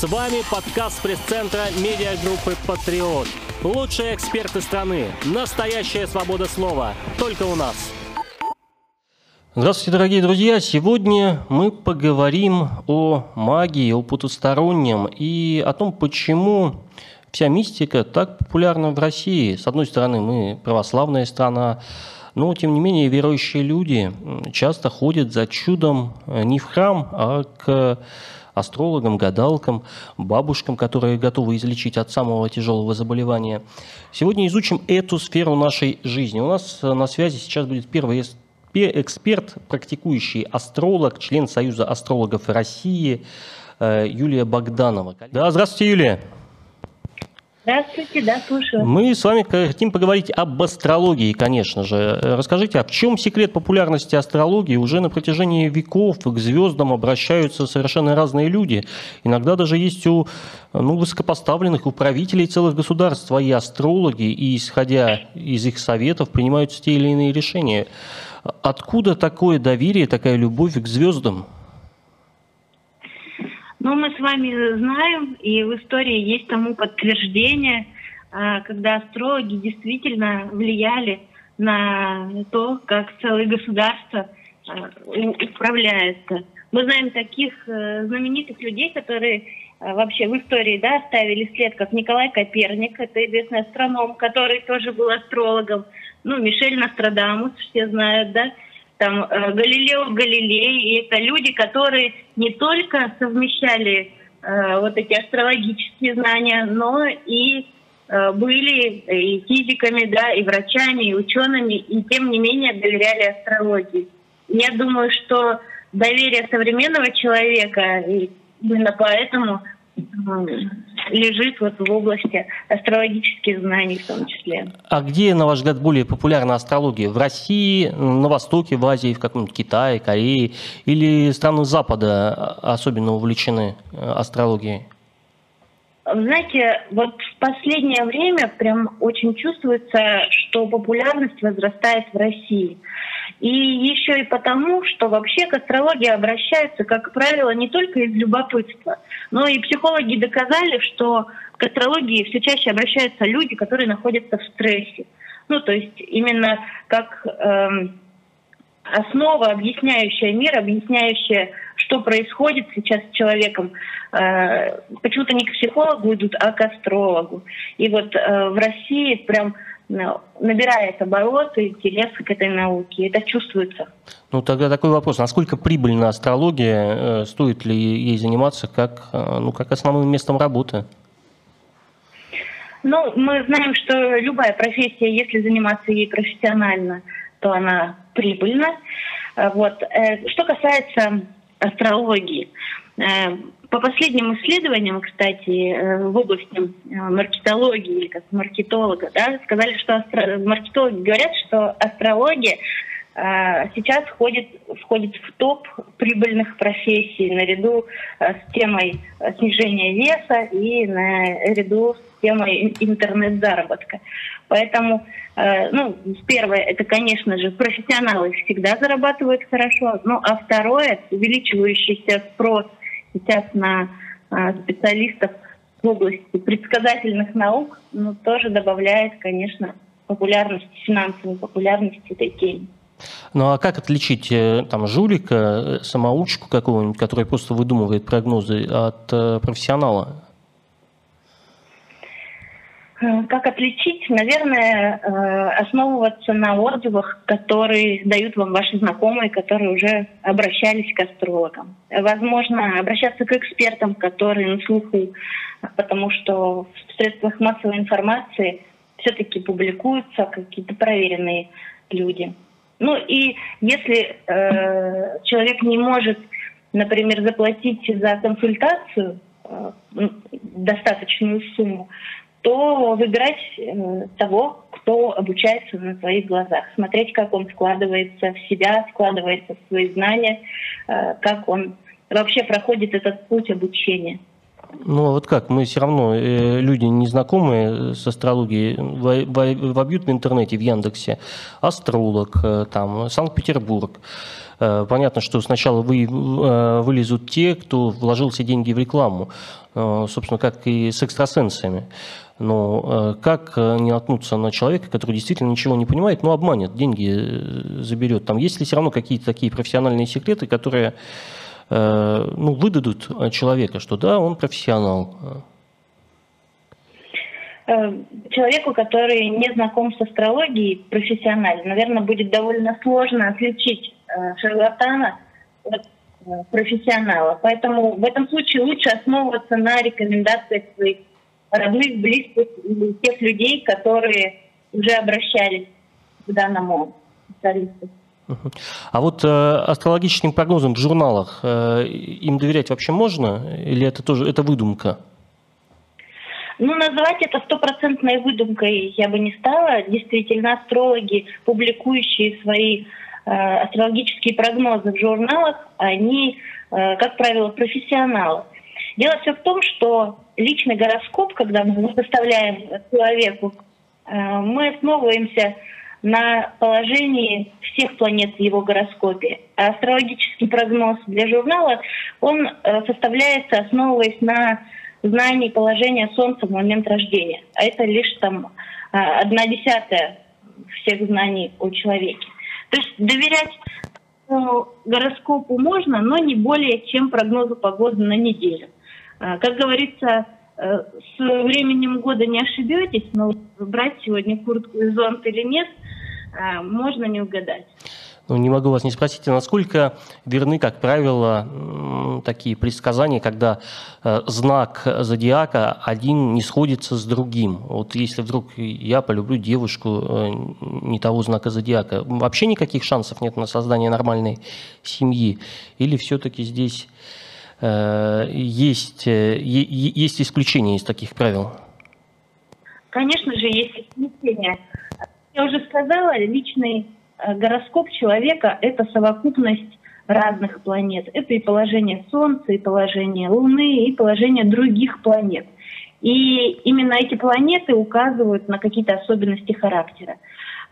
С вами подкаст пресс-центра медиагруппы «Патриот». Лучшие эксперты страны. Настоящая свобода слова. Только у нас. Здравствуйте, дорогие друзья! Сегодня мы поговорим о магии, о потустороннем и о том, почему вся мистика так популярна в России. С одной стороны, мы православная страна, но, тем не менее, верующие люди часто ходят за чудом не в храм, а к астрологам, гадалкам, бабушкам, которые готовы излечить от самого тяжелого заболевания. Сегодня изучим эту сферу нашей жизни. У нас на связи сейчас будет первый эксперт, практикующий астролог, член Союза астрологов России э, Юлия Богданова. Да, здравствуйте, Юлия. Здравствуйте, да, слушаю. Мы с вами хотим поговорить об астрологии, конечно же. Расскажите, а в чем секрет популярности астрологии? Уже на протяжении веков к звездам обращаются совершенно разные люди. Иногда даже есть у ну, высокопоставленных, у правителей целых государств свои астрологи, и, исходя из их советов, принимаются те или иные решения. Откуда такое доверие, такая любовь к звездам? Ну, мы с вами знаем, и в истории есть тому подтверждение, а, когда астрологи действительно влияли на то, как целое государство а, управляется. Мы знаем таких э, знаменитых людей, которые а, вообще в истории да, оставили след, как Николай Коперник, это известный астроном, который тоже был астрологом, ну, Мишель Нострадамус, все знают, да, там э, Галилео Галилей, и это люди, которые не только совмещали э, вот эти астрологические знания, но и э, были и физиками, да, и врачами, и учеными, и тем не менее доверяли астрологии. Я думаю, что доверие современного человека, именно поэтому лежит вот в области астрологических знаний в том числе. А где, на ваш взгляд, более популярна астрология? В России, на Востоке, в Азии, в каком-нибудь Китае, Корее? Или страны Запада особенно увлечены э, астрологией? Знаете, вот в последнее время прям очень чувствуется, что популярность возрастает в России. И еще и потому, что вообще к астрологии обращаются, как правило, не только из любопытства, но и психологи доказали, что к астрологии все чаще обращаются люди, которые находятся в стрессе. Ну, то есть именно как эм, основа, объясняющая мир, объясняющая, что происходит сейчас с человеком. Э, почему-то не к психологу идут, а к астрологу. И вот э, в России прям набирает обороты интерес к этой науке. Это чувствуется. Ну, тогда такой вопрос. Насколько прибыльна астрология? Э, стоит ли ей заниматься как, э, ну, как основным местом работы? Ну, мы знаем, что любая профессия, если заниматься ей профессионально, то она прибыльна. Э, вот. Что касается астрологии, по последним исследованиям, кстати, э, в области э, маркетологии как маркетолога, да, сказали, что астро... маркетологи говорят, что астрология э, сейчас входит, входит в топ прибыльных профессий наряду с темой снижения веса и наряду с темой интернет-заработка. Поэтому, ну, первое, это, конечно же, профессионалы всегда зарабатывают хорошо, ну, а второе, увеличивающийся спрос сейчас на а, специалистов в области предсказательных наук, ну, тоже добавляет, конечно, популярности, финансовой популярности этой теме. Ну а как отличить э, там жулика, э, самоучку какого-нибудь, который просто выдумывает прогнозы, от э, профессионала? Как отличить? Наверное, основываться на отзывах, которые дают вам ваши знакомые, которые уже обращались к астрологам. Возможно, обращаться к экспертам, которые на слуху, потому что в средствах массовой информации все-таки публикуются какие-то проверенные люди. Ну и если э, человек не может, например, заплатить за консультацию э, достаточную сумму, то выбирать э, того, кто обучается на своих глазах, смотреть, как он вкладывается в себя, вкладывается в свои знания, э, как он вообще проходит этот путь обучения. Ну, а вот как, мы все равно, э, люди незнакомые с астрологией, вобьют в интернете, в Яндексе, астролог, э, там, Санкт-Петербург. Э, понятно, что сначала вы, э, вылезут те, кто вложил все деньги в рекламу, э, собственно, как и с экстрасенсами. Но как не наткнуться на человека, который действительно ничего не понимает, но обманет, деньги заберет? Там есть ли все равно какие-то такие профессиональные секреты, которые ну, выдадут человека, что да, он профессионал? Человеку, который не знаком с астрологией профессионально, наверное, будет довольно сложно отличить шарлатана от профессионала. Поэтому в этом случае лучше основываться на рекомендациях своих родных, близких тех людей, которые уже обращались к данному специалисту. А вот э, астрологическим прогнозам в журналах э, им доверять вообще можно? Или это тоже это выдумка? Ну, называть это стопроцентной выдумкой я бы не стала. Действительно, астрологи, публикующие свои э, астрологические прогнозы в журналах, они, э, как правило, профессионалы. Дело все в том, что личный гороскоп, когда мы составляем человеку, э, мы основываемся на положении всех планет в его гороскопе. А астрологический прогноз для журнала, он э, составляется, основываясь на знании положения Солнца в момент рождения. А это лишь там э, одна десятая всех знаний о человеке. То есть доверять гороскопу можно, но не более чем прогнозу погоды на неделю. А, как говорится, э, с временем года не ошибетесь, но брать сегодня куртку и зонт или нет, а, можно не угадать. Ну, не могу вас не спросить, а насколько верны, как правило, такие предсказания, когда э, знак зодиака один не сходится с другим. Вот если вдруг я полюблю девушку э, не того знака зодиака, вообще никаких шансов нет на создание нормальной семьи? Или все-таки здесь э, есть, есть исключения из таких правил? Конечно же, есть исключения. Я уже сказала, личный Э, гороскоп человека – это совокупность разных планет. Это и положение Солнца, и положение Луны, и положение других планет. И именно эти планеты указывают на какие-то особенности характера.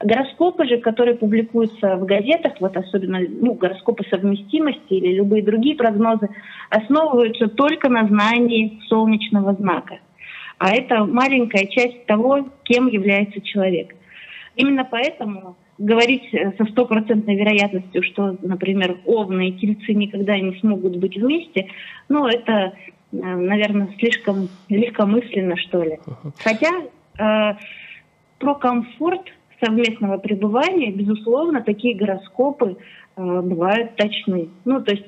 Гороскопы же, которые публикуются в газетах, вот особенно ну, гороскопы совместимости или любые другие прогнозы, основываются только на знании солнечного знака. А это маленькая часть того, кем является человек. Именно поэтому говорить э, со стопроцентной вероятностью, что, например, овны и тельцы никогда не смогут быть вместе, ну, это, э, наверное, слишком легкомысленно, что ли. Хотя э, про комфорт совместного пребывания, безусловно, такие гороскопы э, бывают точны. Ну, то есть.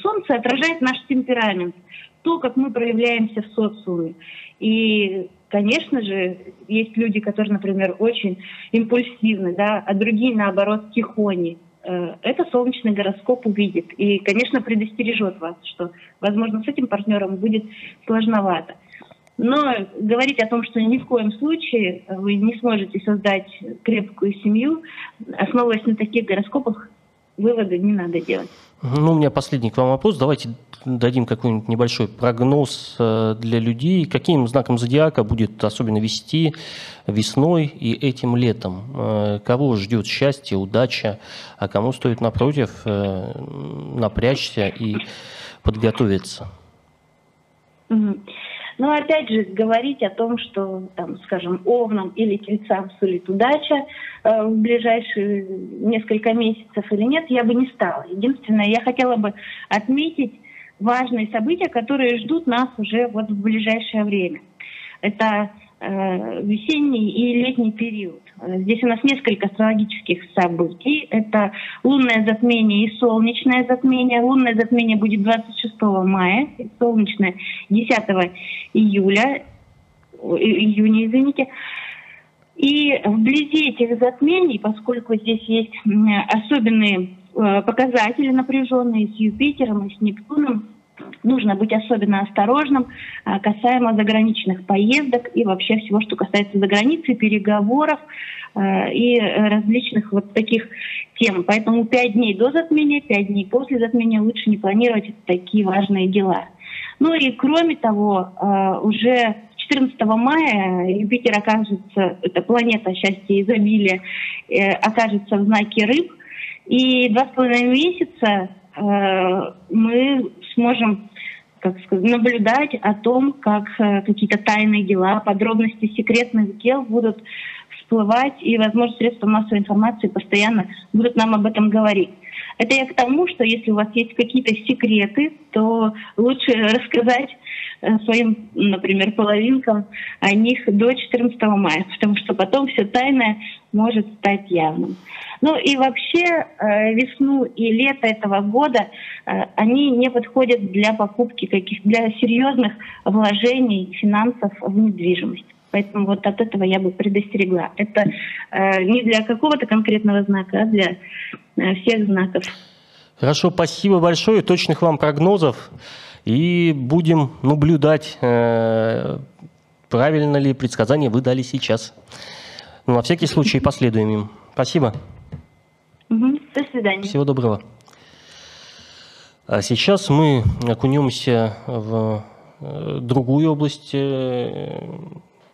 Солнце отражает наш темперамент, то, как мы проявляемся в социуме. И Конечно же, есть люди, которые, например, очень импульсивны, да, а другие, наоборот, тихони. Э, это солнечный гороскоп увидит и, конечно, предостережет вас, что, возможно, с этим партнером будет сложновато. Но говорить о том, что ни в коем случае вы не сможете создать крепкую семью, основываясь на таких гороскопах, выводы не надо делать. Ну, у меня последний к вам вопрос. Давайте дадим какой-нибудь небольшой прогноз э, для людей. Каким знаком зодиака будет особенно вести весной и этим летом? Э, кого ждет счастье, удача, а кому стоит, напротив, э, напрячься и подготовиться? Но опять же, говорить о том, что, там, скажем, овнам или тельцам сулит удача э, в ближайшие несколько месяцев или нет, я бы не стала. Единственное, я хотела бы отметить важные события, которые ждут нас уже вот в ближайшее время. Это Э, весенний и летний период. Здесь у нас несколько астрологических событий. Это лунное затмение и солнечное затмение. Лунное затмение будет 26 мая, солнечное 10 июля, июня, извините. И вблизи этих затмений, поскольку здесь есть особенные э, показатели напряженные с Юпитером и с Нептуном, нужно быть особенно осторожным а, касаемо заграничных поездок и вообще всего, что касается заграницы, переговоров а, и различных вот таких тем. Поэтому пять дней до затмения, пять дней после затмения лучше не планировать такие важные дела. Ну и кроме того, уже 14 мая Юпитер окажется, это планета счастья и изобилия, окажется в знаке рыб. И два с половиной месяца мы сможем как сказать, наблюдать о том, как э, какие-то тайные дела, подробности секретных дел будут всплывать, и, возможно, средства массовой информации постоянно будут нам об этом говорить. Это я к тому, что если у вас есть какие-то секреты, то лучше рассказать своим, например, половинкам о них до 14 мая, потому что потом все тайное может стать явным. Ну и вообще э, весну и лето этого года э, они не подходят для покупки каких для серьезных вложений финансов в недвижимость. Поэтому вот от этого я бы предостерегла. Это э, не для какого-то конкретного знака, а для э, всех знаков. Хорошо, спасибо большое, точных вам прогнозов. И будем наблюдать, э, правильно ли предсказание вы дали сейчас. Но ну, на всякий случай последуем им. Спасибо. До свидания. Всего доброго. А сейчас мы окунемся в э, другую область э,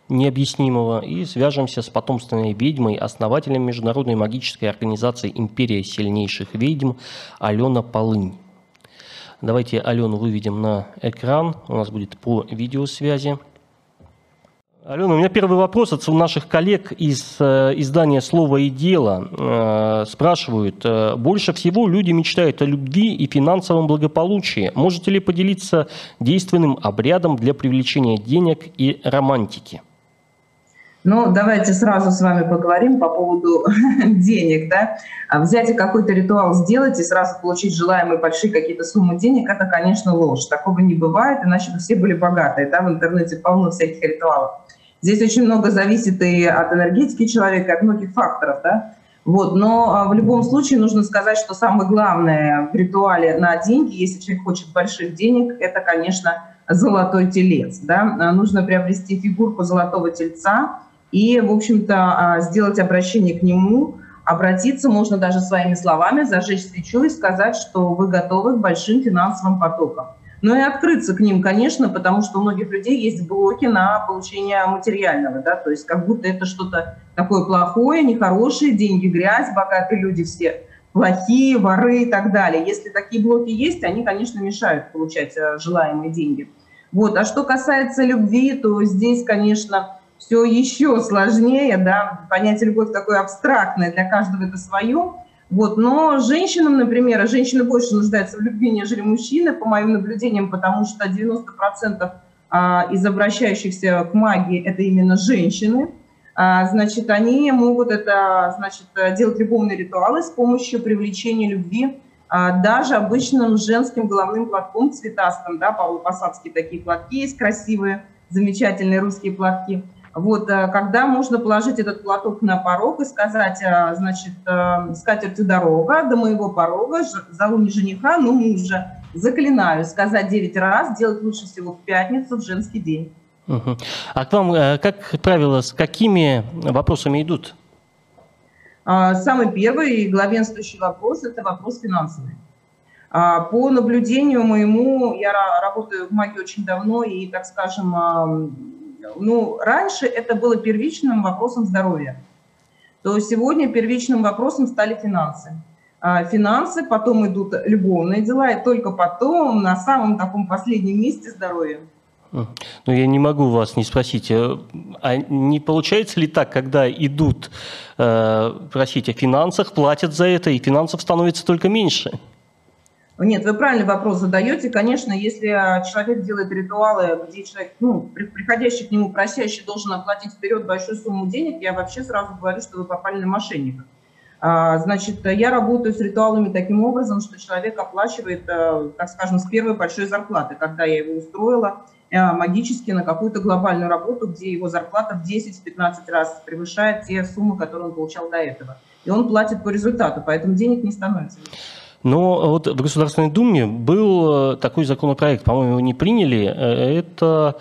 необъяснимого и свяжемся с потомственной ведьмой, основателем международной магической организации «Империя сильнейших ведьм» Алена Полынь. Давайте Алену выведем на экран, у нас будет по видеосвязи. Алена, у меня первый вопрос от наших коллег из э, издания «Слово и дело». Э, спрашивают, э, больше всего люди мечтают о любви и финансовом благополучии. Можете ли поделиться действенным обрядом для привлечения денег и романтики? Ну, давайте сразу с вами поговорим по поводу денег. Да? А взять и какой-то ритуал сделать и сразу получить желаемые большие какие-то суммы денег, это, конечно, ложь. Такого не бывает, иначе бы все были богатые. Да? В интернете полно всяких ритуалов. Здесь очень много зависит и от энергетики человека, и от многих факторов, да. Вот, но а, в любом случае нужно сказать, что самое главное в ритуале на деньги, если человек хочет больших денег, это, конечно, золотой телец. Да? А, нужно приобрести фигурку золотого тельца и, в общем-то, а, сделать обращение к нему. Обратиться можно даже своими словами, зажечь свечу и сказать, что вы готовы к большим финансовым потокам но и открыться к ним, конечно, потому что у многих людей есть блоки на получение материального, да, то есть как будто это что-то такое плохое, нехорошее, деньги, грязь, богатые люди все плохие, воры и так далее. Если такие блоки есть, они, конечно, мешают получать э, желаемые деньги. Вот. А что касается любви, то здесь, конечно, все еще сложнее, да, понятие любовь такое абстрактное, для каждого это свое, вот. Но женщинам, например, женщины больше нуждаются в любви, нежели мужчины, по моим наблюдениям, потому что 90% а, из обращающихся к магии – это именно женщины. А, значит, они могут это, значит, делать любовные ритуалы с помощью привлечения любви а, даже обычным женским головным платком цветастым, да, павлопосадские такие платки есть красивые, замечательные русские платки – вот, э, когда можно положить этот платок на порог и сказать, э, значит, э, скатертью дорога до моего порога, зову не жениха, но мужа. Заклинаю сказать 9 раз, делать лучше всего в пятницу, в женский день. Угу. А к вам, как правило, с какими вопросами идут? А, самый первый и главенствующий вопрос – это вопрос финансовый. А, по наблюдению моему, я работаю в магии очень давно, и, так скажем, ну, раньше это было первичным вопросом здоровья, то сегодня первичным вопросом стали финансы. А финансы, потом идут любовные дела, и только потом на самом таком последнем месте здоровье. Ну, я не могу вас не спросить, э, а не получается ли так, когда идут э, просить о финансах, платят за это, и финансов становится только меньше? Нет, вы правильный вопрос задаете. Конечно, если человек делает ритуалы, где человек, ну, приходящий к нему просящий должен оплатить вперед большую сумму денег, я вообще сразу говорю, что вы попали на мошенника. А, значит, я работаю с ритуалами таким образом, что человек оплачивает, э, так скажем, с первой большой зарплаты, когда я его устроила э, магически на какую-то глобальную работу, где его зарплата в 10-15 раз превышает те суммы, которые он получал до этого. И он платит по результату, поэтому денег не становится. Но вот в Государственной Думе был э, такой законопроект, по-моему, его не приняли. Э, это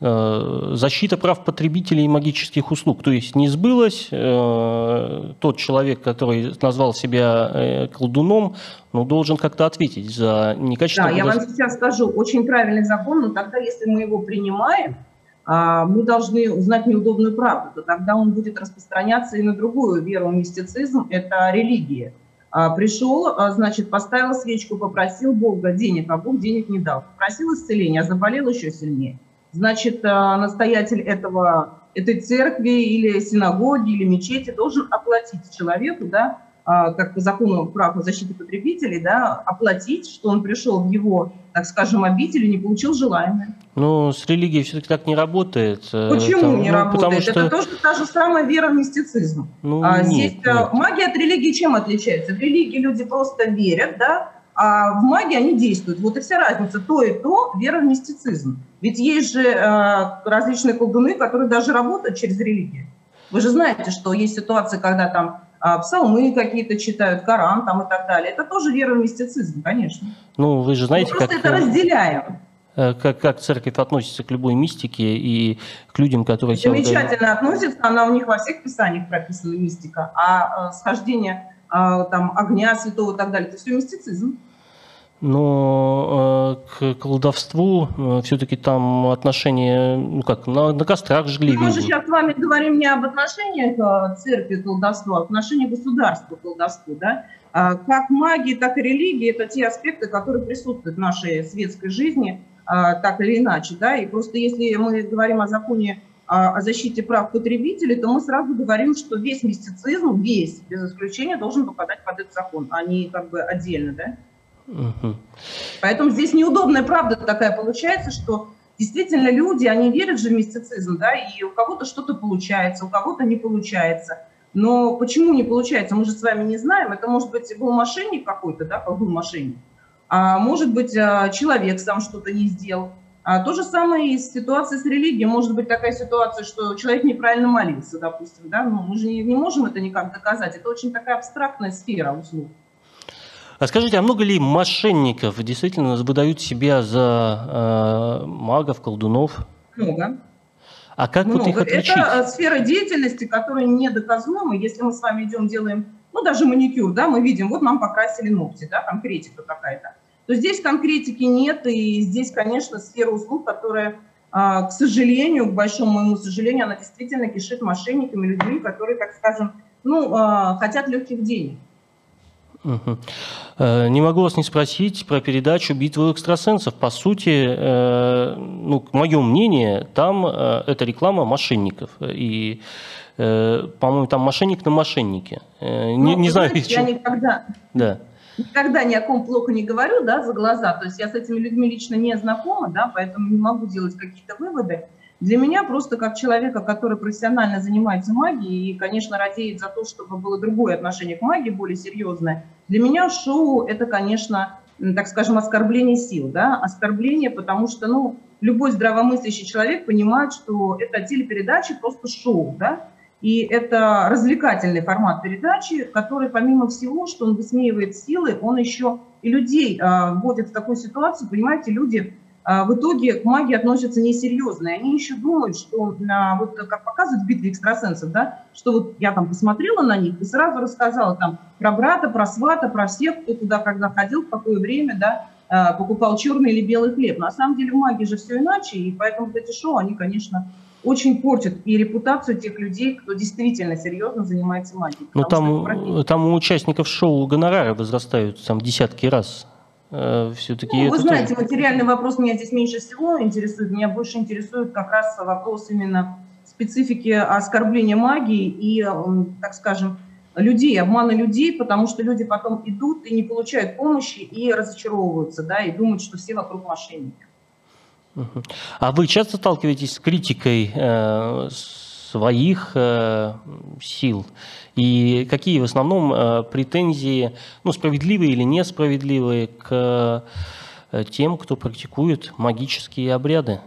э, защита прав потребителей магических услуг. То есть не сбылось, тот человек, который назвал себя колдуном, ну, должен как-то ответить за некачество. Да, я вам сейчас скажу, очень правильный закон, но тогда, если мы его принимаем, а, мы должны узнать неудобную правду, то тогда он будет распространяться и на другую веру, мистицизм – это религия. А, пришел, а, значит, поставил свечку, попросил Бога денег, а Бог денег не дал. Попросил исцеления, а заболел еще сильнее. Значит, настоятель этого, этой церкви или синагоги или мечети должен оплатить человеку, да, а, как по закону прав о защите потребителей, да, оплатить, что он пришел в его, так скажем, обитель и не получил желаемое. Ну, с религией все-таки так не работает. Э, Почему Там, не ну, работает? Потому что... Это тоже та же самая вера в мистицизм. Ну, а, нет, здесь э, нет. магия от религии чем отличается? В религии люди просто верят, да, а в магии они действуют. Вот и вся разница. То и то вера в мистицизм. Ведь есть же э, различные колдуны, которые даже работают через религию. Вы же знаете, что есть ситуации, когда там а, псалмы какие-то читают, Коран там и так далее. Это тоже вера в мистицизм, конечно. Ну, вы же знаете, Мы просто как... это разделяем. Э, как, как церковь относится к любой мистике и к людям, которые... Замечательно себя... относится, она у них во всех писаниях прописана мистика, а э, схождение а, там, огня святого и так далее, это все мистицизм но э, к колдовству э, все-таки там отношения, ну как, на, на кострах жгли. Мы же сейчас с вами говорим не об отношениях э, церкви к колдовству, а об отношениях государства к колдовству. Да? А как магии, так и религии – это те аспекты, которые присутствуют в нашей светской жизни, а, так или иначе. Да? И просто если мы говорим о законе о защите прав потребителей, то мы сразу говорим, что весь мистицизм, весь, без исключения, должен попадать под этот закон, а не как бы отдельно. Да? Угу. Поэтому здесь неудобная правда такая получается, что действительно люди, они верят же в мистицизм, да, и у кого-то что-то получается, у кого-то не получается. Но почему не получается, мы же с вами не знаем. Это может быть был мошенник какой-то, да, был мошенник. А может быть а, человек сам что-то не сделал. А то же самое и с ситуацией с религией. Может быть такая ситуация, что человек неправильно молился, допустим. Да? Но мы же не, можем это никак доказать. Это очень такая абстрактная сфера услуг. А скажите, а много ли мошенников действительно выдают себя за э, магов, колдунов? Много. А как много. вот их отличить? Это сфера деятельности, которая недоказуема. Если мы с вами идем, делаем, ну, даже маникюр, да, мы видим, вот нам покрасили ногти, да, конкретика какая-то. То здесь конкретики нет, и здесь, конечно, сфера услуг, которая, а, к сожалению, к большому моему сожалению, она действительно кишит мошенниками, людьми, которые, так скажем, ну, а, хотят легких денег. Угу. Не могу вас не спросить про передачу «Битву экстрасенсов». По сути, э, ну, мое мнение, там э, это реклама мошенников. И, по-моему, там мошенник на мошеннике. Ну, не, не знаю, знаете, я никогда, да. никогда ни о ком плохо не говорю да, за глаза. То есть я с этими людьми лично не знакома, да, поэтому не могу делать какие-то выводы. Для меня просто как человека, который профессионально занимается магией и, конечно, радеет за то, чтобы было другое отношение к магии, более серьезное, для меня шоу – это, конечно, так скажем, оскорбление сил, да, оскорбление, потому что, ну, любой здравомыслящий человек понимает, что это телепередача просто шоу, да, и это развлекательный формат передачи, который, помимо всего, что он высмеивает силы, он еще и людей э, вводит в такую ситуацию, понимаете, люди в итоге к магии относятся несерьезно. И они еще думают, что, а, вот как показывают в битве экстрасенсов, да, что вот я там посмотрела на них и сразу рассказала там про брата, про свата, про всех, кто туда когда ходил, в какое время, да, а, покупал черный или белый хлеб. На самом деле в магии же все иначе, и поэтому вот эти шоу, они, конечно, очень портят и репутацию тех людей, кто действительно серьезно занимается магией. Ну там, там у участников шоу гонорары возрастают там десятки раз. Э, все-таки... Ну, вы знаете, тоже... материальный вопрос меня здесь меньше всего интересует. Меня больше интересует как раз вопрос именно специфики оскорбления магии и, так скажем, людей, обмана людей, потому что люди потом идут и не получают помощи и разочаровываются, да, и думают, что все вокруг мошенники. А вы часто сталкиваетесь с критикой э, своих э, сил? И какие в основном э, претензии, ну, справедливые или несправедливые, к э, тем, кто практикует магические обряды?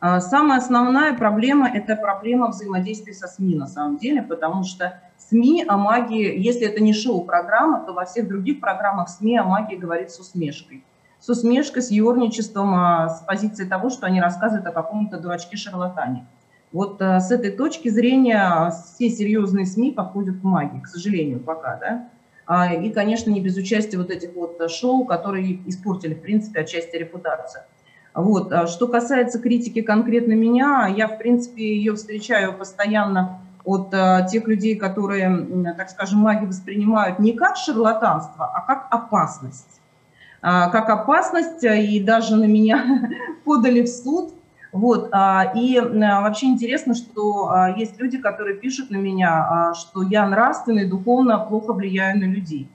А, самая основная проблема – это проблема взаимодействия со СМИ на самом деле, потому что СМИ о магии, если это не шоу-программа, то во всех других программах СМИ о магии говорит с усмешкой. с усмешкой, с юрничеством, а, с позиции того, что они рассказывают о каком-то дурачке-шарлатане. Вот а, с этой точки зрения все серьезные СМИ подходят к магии, к сожалению, пока, да. А, и, конечно, не без участия вот этих вот шоу, которые испортили, в принципе, отчасти репутацию. Вот. Что касается критики конкретно меня, я, в принципе, ее встречаю постоянно от тех людей, которые, так скажем, магию воспринимают не как шарлатанство, а как опасность. Как опасность, и даже на меня подали в суд вот, а, и а, вообще интересно, что а, есть люди, которые пишут на меня, что я нравственно и духовно плохо влияю на людей.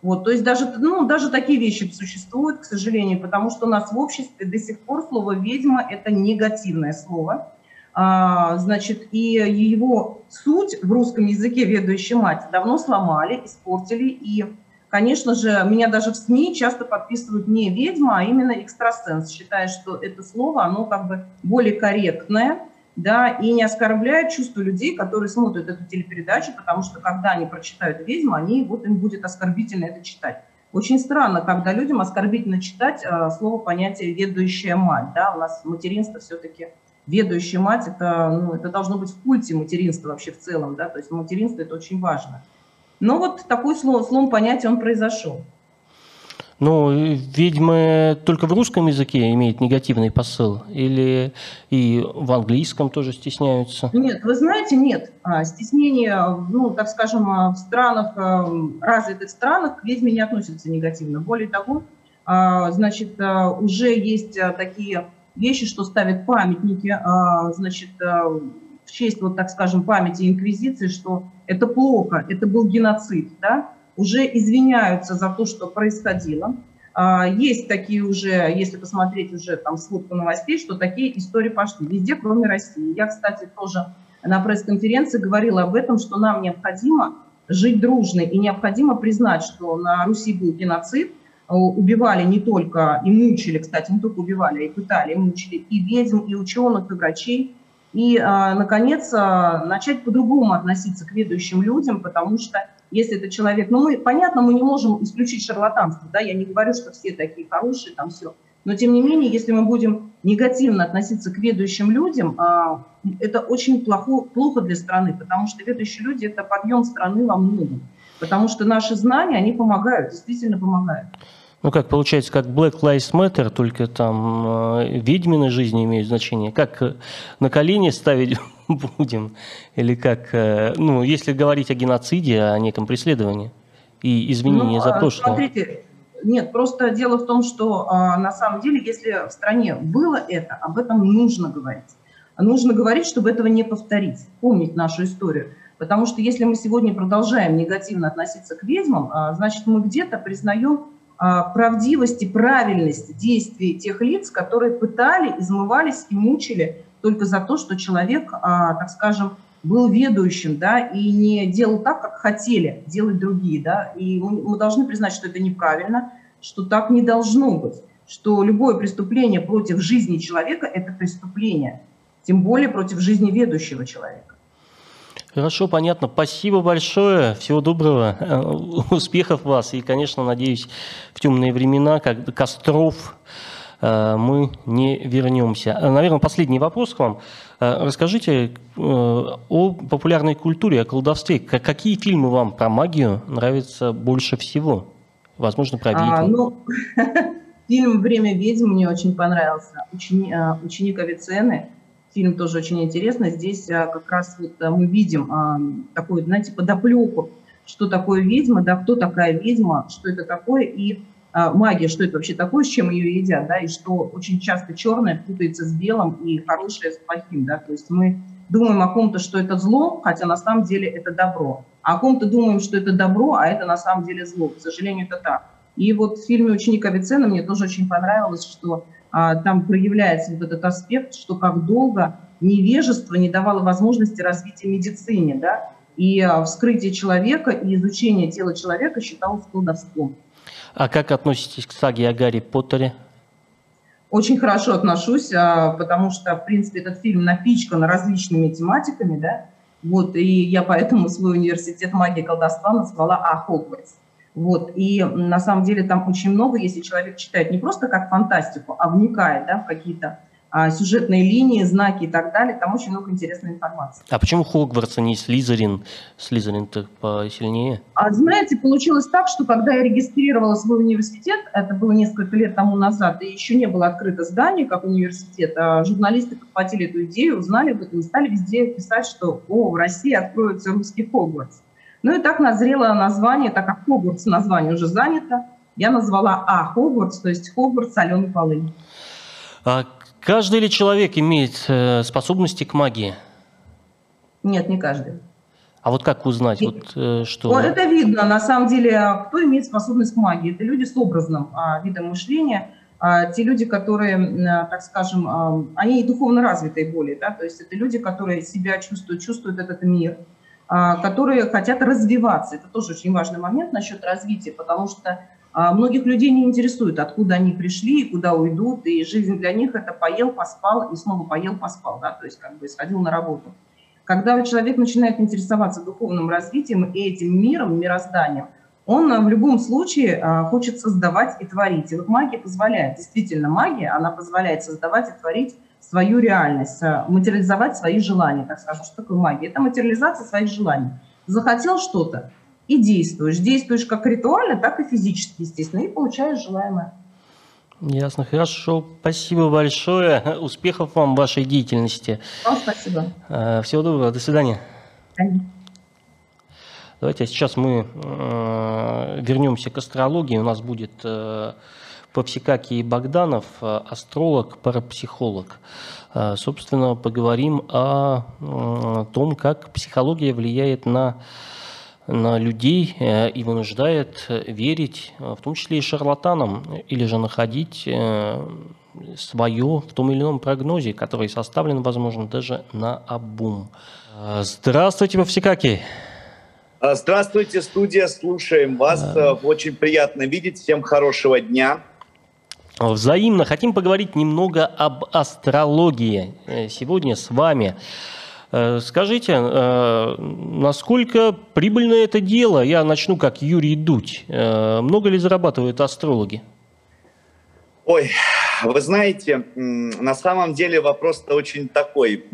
Вот, то есть даже, ну, даже такие вещи существуют, к сожалению, потому что у нас в обществе до сих пор слово «ведьма» – это негативное слово. Значит, и его суть в русском языке «ведущая мать» давно сломали, испортили, и Конечно же, меня даже в СМИ часто подписывают не ведьма, а именно экстрасенс, считая, что это слово, оно как бы более корректное, да, и не оскорбляет чувства людей, которые смотрят эту телепередачу, потому что когда они прочитают ведьму, они, вот им будет оскорбительно это читать. Очень странно, когда людям оскорбительно читать э, слово понятие «ведущая мать». Да? У нас материнство все-таки ведущая мать, это, ну, это должно быть в культе материнства вообще в целом. Да? То есть материнство – это очень важно. Но вот такой слом, слом понятия он произошел. Ну, ведьмы только в русском языке имеют негативный посыл? Или и в английском тоже стесняются? Нет, вы знаете, нет. А, стеснение, ну, так скажем, а, в странах, а, развитых странах к ведьме не относятся негативно. Более того, значит, уже есть такие вещи, что ставят памятники, значит, в честь, вот так скажем, памяти Инквизиции, что это плохо, это был геноцид, да, уже извиняются за то, что происходило. А, есть такие уже, если посмотреть уже там сводку новостей, что такие истории пошли везде, кроме России. Я, кстати, тоже на пресс-конференции говорила об этом, что нам необходимо жить дружно и необходимо признать, что на Руси был геноцид, убивали не только и мучили, кстати, не только убивали, а и пытали, и мучили и ведьм, и ученых, и врачей, и, а, наконец, а, начать по-другому относиться к ведущим людям, потому что если это человек... Ну, мы, понятно, мы не можем исключить шарлатанство, да, я не говорю, что все такие хорошие, там все. Но, тем не менее, если мы будем негативно относиться к ведущим людям, а, это очень плохо, плохо для страны, потому что ведущие люди – это подъем страны во многом. Потому что наши знания, они помогают, действительно помогают. Ну как, получается, как Black Lives Matter, только там э, ведьмины жизни имеют значение. Как э, на колени ставить будем? Или как, э, ну, если говорить о геноциде, о неком преследовании и изменении ну, за а, прошлое? Смотрите, нет, просто дело в том, что а, на самом деле, если в стране было это, об этом нужно говорить. Нужно говорить, чтобы этого не повторить, помнить нашу историю. Потому что если мы сегодня продолжаем негативно относиться к ведьмам, а, значит, мы где-то признаем правдивость и правильность действий тех лиц, которые пытали, измывались и мучили только за то, что человек, а, так скажем, был ведущим, да, и не делал так, как хотели делать другие, да, и мы должны признать, что это неправильно, что так не должно быть, что любое преступление против жизни человека – это преступление, тем более против жизни ведущего человека. Хорошо, понятно. Спасибо большое. Всего доброго. Э, успехов вас. И, конечно, надеюсь, в темные времена, как костров, э, мы не вернемся. Э, Наверное, последний вопрос к вам. Расскажите о популярной культуре, о колдовстве. Какие фильмы вам про магию нравятся больше всего? Возможно, про ведьму. А, ну, фильм «Время ведьм» мне очень понравился. Ученик, ученик Авиценны фильм тоже очень интересный. Здесь а, как раз вот а, мы видим а, такую, знаете, подоплеку, что такое ведьма, да, кто такая ведьма, что это такое, и магия, что это вообще такое, с чем ее едят, да, и что очень часто черное путается с белым и хорошее с плохим, да, то есть мы думаем о ком-то, что это зло, хотя на самом деле это добро, а о ком-то думаем, что это добро, а это на самом деле зло, к сожалению, это так. И вот в фильме «Ученик Авиценна» мне тоже очень понравилось, что там проявляется вот этот аспект, что как долго невежество не давало возможности развития медицине, да, и а, вскрытие человека и изучение тела человека считалось колдовством. А как относитесь к саге о Гарри Поттере? Очень хорошо отношусь, а, потому что, в принципе, этот фильм напичкан различными тематиками, да, вот, и я поэтому свой университет магии и колдовства назвала «А Хогвартс». Вот. И на самом деле там очень много, если человек читает не просто как фантастику, а вникает да, в какие-то а, сюжетные линии, знаки и так далее. Там очень много интересной информации. А почему Хогвартс, а не Слизерин? Слизерин-то посильнее? А знаете, получилось так, что когда я регистрировала свой университет, это было несколько лет тому назад, и еще не было открыто здание как университет, а журналисты подхватили эту идею, узнали об этом и стали везде писать, что «О, в России откроется русский Хогвартс». Ну и так назрело название, так как Хогвартс название уже занято, я назвала А Хогвартс, то есть Хогвартс соленый полынь. А Каждый ли человек имеет э, способности к магии? Нет, не каждый. А вот как узнать, вот, э, что... Ну, это видно, на самом деле, а кто имеет способность к магии. Это люди с образным а, видом мышления, а, те люди, которые, а, так скажем, а, они духовно развитые более, да, то есть это люди, которые себя чувствуют, чувствуют этот мир, которые хотят развиваться. Это тоже очень важный момент насчет развития, потому что а многих людей не интересует, откуда они пришли, куда уйдут, и жизнь для них это поел, поспал и снова поел, поспал, да, то есть как бы сходил на работу. Когда человек начинает интересоваться духовным развитием и этим миром, мирозданием, он в любом случае а, хочет создавать и творить. И вот магия позволяет, действительно магия, она позволяет создавать и творить свою реальность, а, материализовать свои желания, так скажем. Что такое магия? Это материализация своих желаний. Захотел что-то, и действуешь. Действуешь как ритуально, так и физически, естественно, и получаешь желаемое. Ясно, хорошо. Спасибо большое. Успехов вам в вашей деятельности. Вам спасибо. Э, всего доброго. До свидания. Давайте сейчас мы э, вернемся к астрологии. У нас будет э, Павсикакий Богданов, э, астролог, парапсихолог. Э, собственно, поговорим о э, том, как психология влияет на на людей и вынуждает верить, в том числе и шарлатанам, или же находить свое в том или ином прогнозе, который составлен, возможно, даже на обум. Здравствуйте, Мавсикаки! Здравствуйте, студия, слушаем вас. Очень приятно видеть. Всем хорошего дня. Взаимно. Хотим поговорить немного об астрологии сегодня с вами. Э, скажите, э, насколько прибыльное это дело? Я начну как Юрий Дудь. Э, много ли зарабатывают астрологи? Ой, вы знаете, на самом деле вопрос-то очень такой.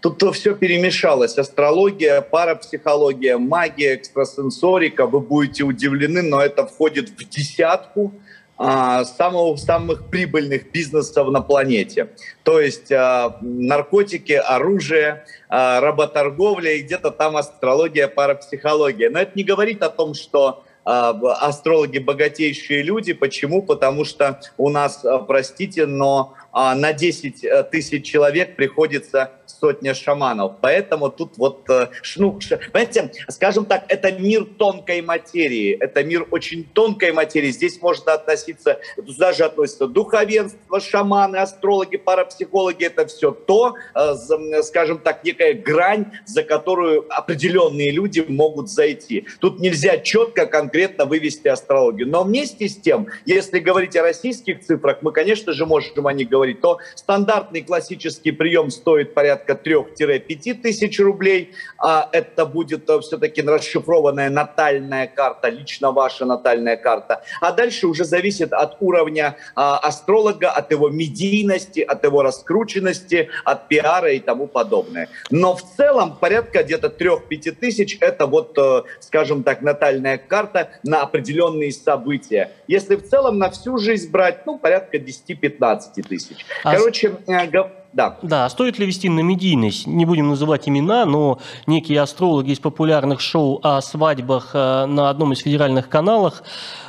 Тут все перемешалось. Астрология, парапсихология, магия, экстрасенсорика. Вы будете удивлены, но это входит в десятку самого, самых прибыльных бизнесов на планете. То есть а, наркотики, оружие, а, работорговля и где-то там астрология, парапсихология. Но это не говорит о том, что астрологи богатейшие люди. Почему? Потому что у нас, простите, но на 10 э, тысяч человек приходится сотня шаманов. Поэтому тут вот, ну, понимаете, скажем так, это мир тонкой материи. Это мир очень тонкой материи. Здесь можно относиться, туда же духовенство, шаманы, астрологи, парапсихологи. Это все то, э, скажем так, некая грань, за которую определенные люди могут зайти. Тут нельзя четко, конкретно вывести астрологию. Но вместе с тем, если говорить о российских цифрах, мы, конечно же, можем о них говорить, то стандартный классический прием стоит порядка порядка 3-5 тысяч рублей. А это будет э, все-таки расшифрованная натальная карта, лично ваша натальная карта. А дальше уже зависит от уровня а, астролога, от его медийности, от его раскрученности, от пиара и тому подобное. Но в целом порядка где-то 3-5 тысяч это вот, э, скажем так, натальная карта на определенные события. Если в целом на всю жизнь брать, ну, порядка 10-15 тысяч. А Короче, э, да. Да, стоит ли вести на медийность? Не будем называть имена, но некие астрологи из популярных шоу о свадьбах э, на одном из федеральных каналов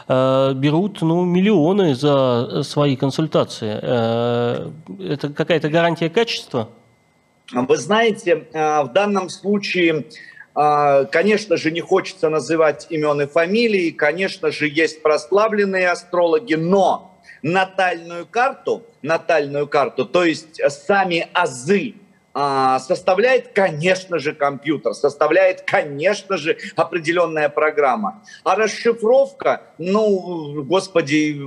э, берут ну, миллионы за свои консультации. Это какая-то гарантия качества? Вы знаете, в данном случае, конечно же, не хочется называть имен и фамилии, конечно же, есть прославленные астрологи, но натальную карту, натальную карту, то есть сами азы составляет, конечно же, компьютер, составляет, конечно же, определенная программа. А расшифровка, ну, господи,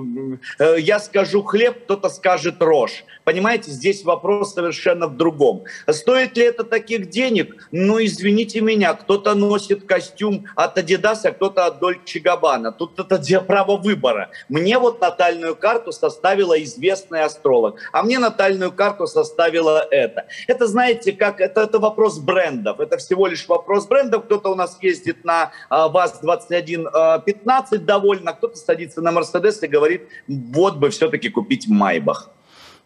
э, я скажу хлеб, кто-то скажет рожь. Понимаете, здесь вопрос совершенно в другом. Стоит ли это таких денег? Ну, извините меня, кто-то носит костюм от Adidas, а кто-то от Dolce Gabbana. Тут это право выбора. Мне вот натальную карту составила известный астролог, а мне натальную карту составила это. Это знаете, как это, это вопрос брендов. Это всего лишь вопрос брендов. Кто-то у нас ездит на а, ВАЗ-2115 а, довольно, кто-то садится на Мерседес и говорит, вот бы все-таки купить Майбах.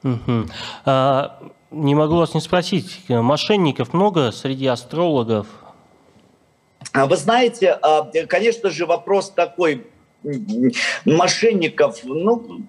Угу. А, не могу вас не спросить, мошенников много среди астрологов? Вы знаете, конечно же, вопрос такой, мошенников. Ну,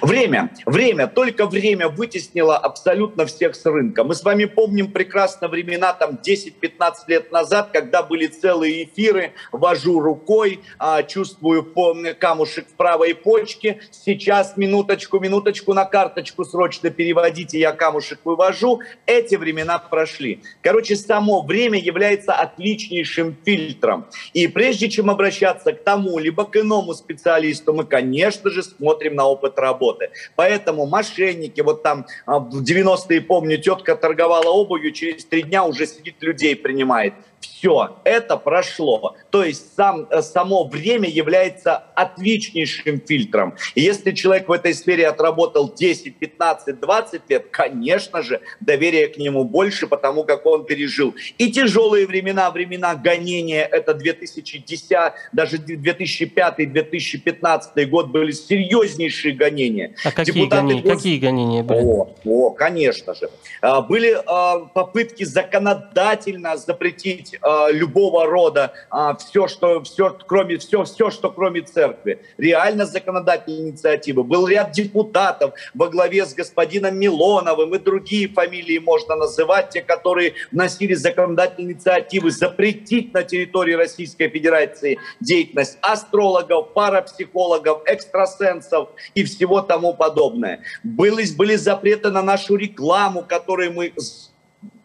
время, время, только время вытеснило абсолютно всех с рынка. Мы с вами помним прекрасно времена там 10-15 лет назад, когда были целые эфиры, вожу рукой, а, чувствую камушек в правой почке. Сейчас, минуточку, минуточку, на карточку срочно переводите, я камушек вывожу. Эти времена прошли. Короче, само время является отличнейшим фильтром. И прежде чем обращаться к тому, либо к иному специалисту, мы, конечно же, смотрим на опыт работы. Поэтому мошенники, вот там а, в 90-е, помню, тетка торговала обувью, через три дня уже сидит людей принимает. Все, это прошло. То есть сам, э, само время является отличнейшим фильтром. И если человек в этой сфере отработал 10, 15, 20 лет, конечно же, доверие к нему больше, потому как он пережил и тяжелые времена, времена гонения, это 2010, даже 2005-2015 год были серьезнейшие гонения. А какие, Депутаты гонения, гос... какие гонения были? О, о, конечно же. А, были а, попытки законодательно запретить э, любого рода э, все, что, все, кроме, все, все, что кроме церкви. Реально законодательные инициативы. Был ряд депутатов во главе с господином Милоновым и другие фамилии можно называть, те, которые вносили законодательные инициативы запретить на территории Российской Федерации деятельность астрологов, парапсихологов, экстрасенсов и всего тому подобное. Были, были запреты на нашу рекламу, которую мы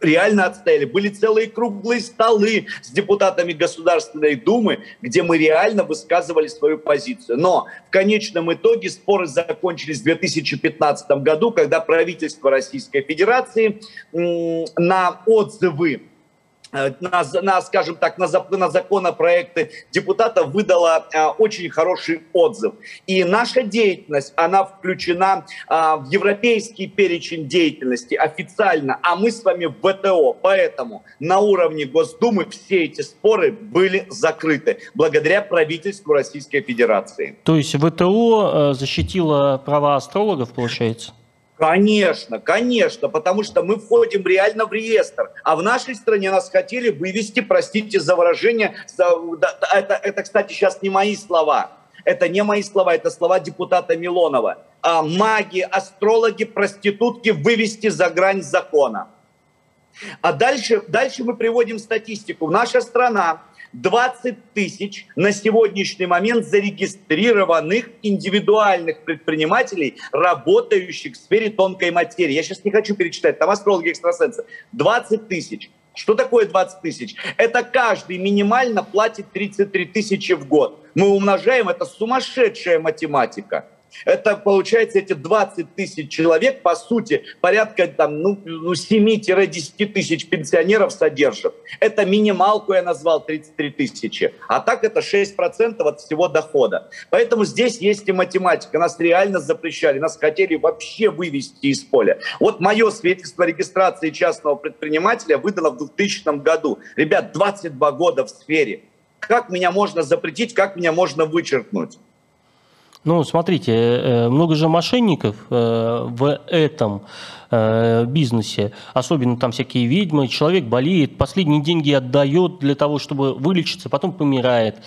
реально отстояли. Были целые круглые столы с депутатами Государственной Думы, где мы реально высказывали свою позицию. Но в конечном итоге споры закончились в 2015 году, когда правительство Российской Федерации на отзывы на, на, скажем так, на, на законопроекты депутатов выдала а, очень хороший отзыв. И наша деятельность, она включена а, в европейский перечень деятельности официально, а мы с вами в ВТО. Поэтому на уровне Госдумы все эти споры были закрыты благодаря правительству Российской Федерации. То есть ВТО защитила права астрологов, получается? Конечно, конечно, потому что мы входим реально в реестр. А в нашей стране нас хотели вывести, простите за выражение, за, это, это, кстати, сейчас не мои слова. Это не мои слова, это слова депутата Милонова. А маги, астрологи, проститутки вывести за грань закона. А дальше, дальше мы приводим статистику. Наша страна 20 тысяч на сегодняшний момент зарегистрированных индивидуальных предпринимателей, работающих в сфере тонкой материи. Я сейчас не хочу перечитать, там астрологи, экстрасенсы. 20 тысяч. Что такое 20 тысяч? Это каждый минимально платит 33 тысячи в год. Мы умножаем, это сумасшедшая математика. Это получается эти 20 тысяч человек, по сути, порядка там, ну, 7-10 ну, тысяч пенсионеров содержат. Это минималку я назвал 33 тысячи. А так это 6% от всего дохода. Поэтому здесь есть и математика. Нас реально запрещали, нас хотели вообще вывести из поля. Вот мое свидетельство регистрации частного предпринимателя выдано в 2000 году. Ребят, 22 года в сфере. Как меня можно запретить, как меня можно вычеркнуть? Ну, смотрите, э, много же мошенников э, в этом э, бизнесе, особенно там всякие ведьмы, человек болеет, последние деньги отдает для того, чтобы вылечиться, потом помирает.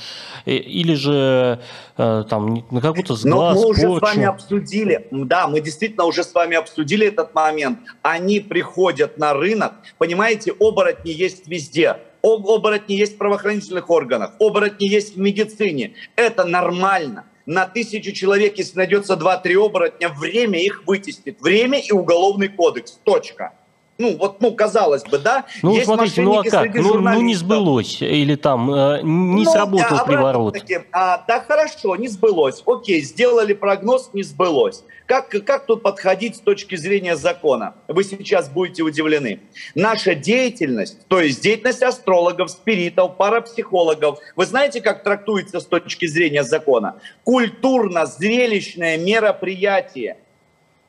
Или же там на какую-то сглаз, Но мы уже порчу. с вами обсудили, да, мы действительно уже с вами обсудили этот момент. Они приходят на рынок, понимаете, оборотни есть везде. Оборотни есть в правоохранительных органах, оборотни есть в медицине. Это нормально на тысячу человек, если найдется 2-3 оборотня, время их вытеснит. Время и уголовный кодекс. Точка. Ну, вот, ну, казалось бы, да? Ну, Есть смотрите, ну а как? Ну, ну, не сбылось. Или там э, не ну, сработал а, приворот. А, да, хорошо, не сбылось. Окей, сделали прогноз, не сбылось. Как, как тут подходить с точки зрения закона? Вы сейчас будете удивлены. Наша деятельность, то есть деятельность астрологов, спиритов, парапсихологов, вы знаете, как трактуется с точки зрения закона? Культурно-зрелищное мероприятие –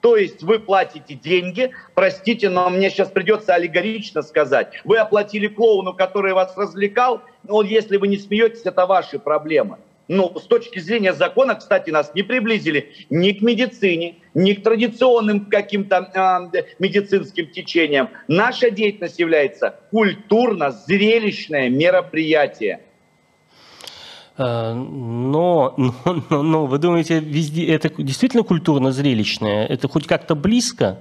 то есть вы платите деньги, простите, но мне сейчас придется аллегорично сказать, вы оплатили клоуну, который вас развлекал, но если вы не смеетесь, это ваши проблемы. Ну, с точки зрения закона, кстати, нас не приблизили ни к медицине, ни к традиционным каким-то э, медицинским течениям. Наша деятельность является культурно-зрелищное мероприятие. Э, но, но, но, вы думаете, везде это действительно культурно-зрелищное? Это хоть как-то близко?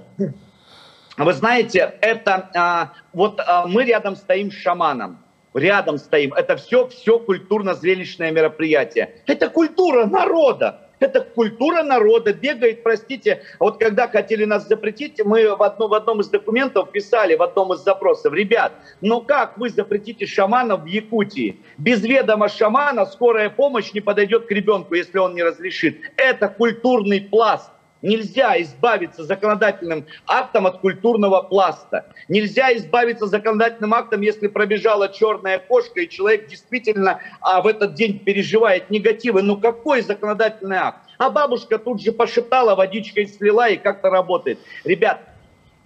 Вы знаете, это а, вот а, мы рядом стоим с шаманом, рядом стоим. Это все, все культурно-зрелищное мероприятие. Это культура народа. Это культура народа, бегает, простите. Вот когда хотели нас запретить, мы в, одно, в одном из документов писали, в одном из запросов, ребят, ну как вы запретите шаманов в Якутии? Без ведома шамана скорая помощь не подойдет к ребенку, если он не разрешит. Это культурный пласт. Нельзя избавиться законодательным актом от культурного пласта. Нельзя избавиться законодательным актом, если пробежала черная кошка, и человек действительно а, в этот день переживает негативы. Ну какой законодательный акт? А бабушка тут же пошептала, водичкой слила и как-то работает. Ребят,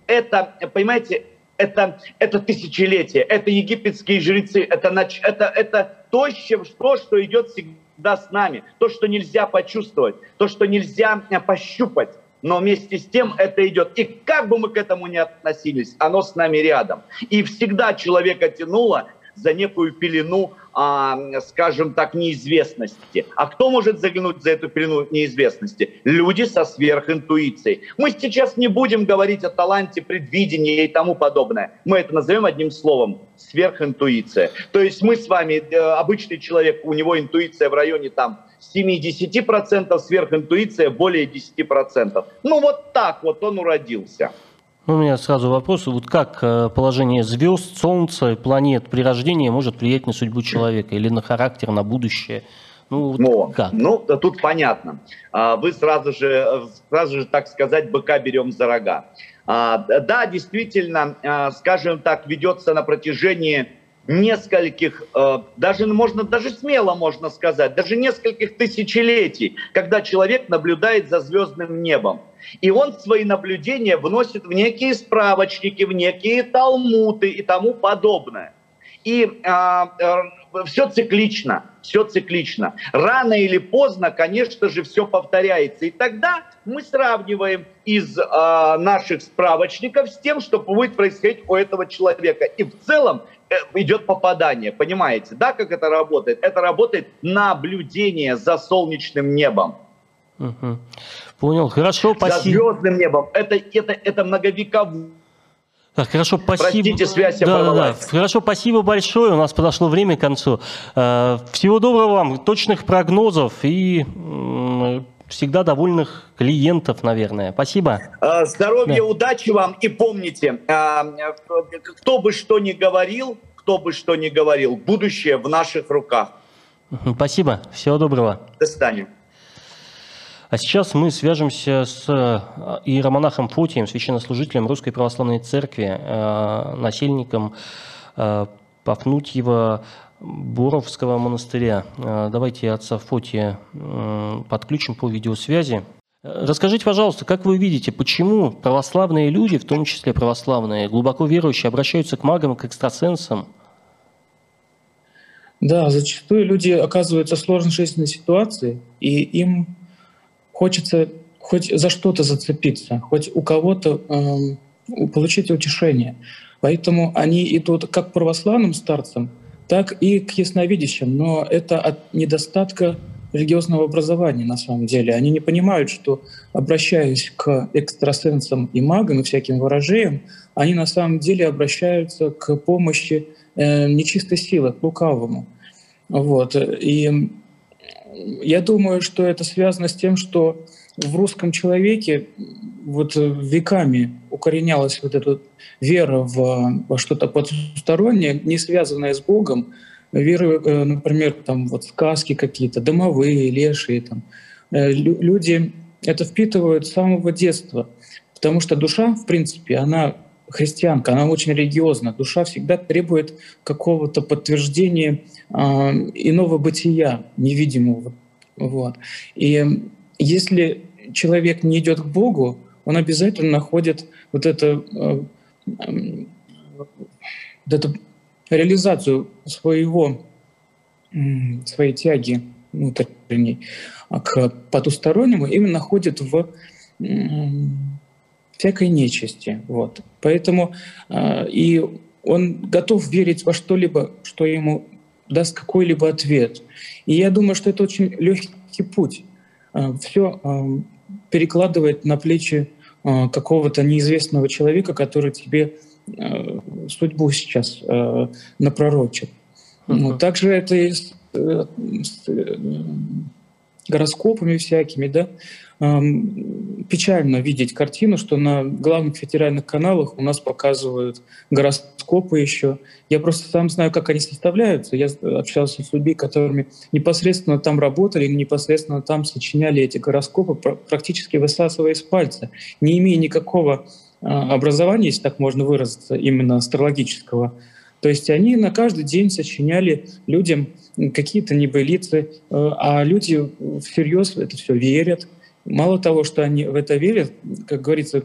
это, понимаете, это, это тысячелетие, это египетские жрецы, это, это, это то, что, что идет всегда да, с нами, то, что нельзя почувствовать, то, что нельзя э, пощупать, но вместе с тем это идет. И как бы мы к этому ни относились, оно с нами рядом. И всегда человека тянуло за некую пелену а, скажем так, неизвестности. А кто может заглянуть за эту пелену неизвестности? Люди со сверхинтуицией. Мы сейчас не будем говорить о таланте предвидения и тому подобное. Мы это назовем одним словом – сверхинтуиция. То есть мы с вами, э, обычный человек, у него интуиция в районе там 7-10%, сверхинтуиция более 10%. Ну вот так вот он уродился. Ну, у меня сразу вопрос. Вот как э, положение звезд, Солнца и планет при рождении может влиять на судьбу человека или на характер, на будущее? Ну, вот Но, как? ну, тут понятно. А, вы сразу же, сразу же, так сказать, быка берем за рога. А, да, действительно, а, скажем так, ведется на протяжении нескольких, э, даже можно, даже смело можно сказать, даже нескольких тысячелетий, когда человек наблюдает за звездным небом. И он свои наблюдения вносит в некие справочники, в некие талмуты и тому подобное. И а, э, все циклично, все циклично. Рано или поздно, конечно же, все повторяется. И тогда мы сравниваем из а, наших справочников с тем, что будет происходить у этого человека. И в целом э, идет попадание, понимаете, да, как это работает? Это работает наблюдение за солнечным небом. Угу. Понял, хорошо, спасибо. За звездным небом. Это, это, это многовековое. Так, хорошо, спасибо. Простите, связь да, да, да. Хорошо, спасибо большое. У нас подошло время к концу. Э, всего доброго вам, точных прогнозов и всегда довольных клиентов, наверное. Спасибо. Э, здоровья, да. удачи вам. И помните, э, кто бы что ни говорил, кто бы что ни говорил, будущее в наших руках. Спасибо. Всего доброго. До свидания. А сейчас мы свяжемся с э, иеромонахом Фотием, священнослужителем Русской Православной Церкви, э, насельником э, Пафнутьева Боровского монастыря. Давайте отца Фотия подключим по видеосвязи. Расскажите, пожалуйста, как вы видите, почему православные люди, в том числе православные, глубоко верующие, обращаются к магам к экстрасенсам? Да, зачастую люди оказываются в сложной жизненной ситуации, и им хочется хоть за что-то зацепиться, хоть у кого-то э, получить утешение. Поэтому они идут как к православным старцам, так и к ясновидящим. Но это от недостатка религиозного образования на самом деле. Они не понимают, что обращаясь к экстрасенсам и магам и всяким ворожеям, они на самом деле обращаются к помощи э, нечистой силы, к лукавому. Вот. И я думаю, что это связано с тем, что в русском человеке вот веками укоренялась вот эта вера в, во что-то потустороннее, не связанное с Богом, веры, э, например, там вот сказки какие-то, домовые, лешие, там, э, люди это впитывают с самого детства, потому что душа, в принципе, она христианка, она очень религиозна. Душа всегда требует какого-то подтверждения э, иного бытия, невидимого. Вот. И если человек не идет к Богу, он обязательно находит вот это, э, вот эту реализацию своего, своей тяги внутренней к потустороннему, именно находит в всякой нечисти. Вот. Поэтому э, и он готов верить во что-либо, что ему даст какой-либо ответ. И я думаю, что это очень легкий путь. Э, все э, перекладывает на плечи э, какого-то неизвестного человека, который тебе э, судьбу сейчас э, напророчит. Uh-huh. Ну, также это и с, э, с э, гороскопами всякими, да, печально видеть картину, что на главных федеральных каналах у нас показывают гороскопы еще. Я просто сам знаю, как они составляются. Я общался с людьми, которыми непосредственно там работали, непосредственно там сочиняли эти гороскопы, практически высасывая из пальца, не имея никакого а, образования, если так можно выразиться, именно астрологического. То есть они на каждый день сочиняли людям какие-то небылицы, э, а люди всерьез это все верят, Мало того, что они в это верят, как говорится,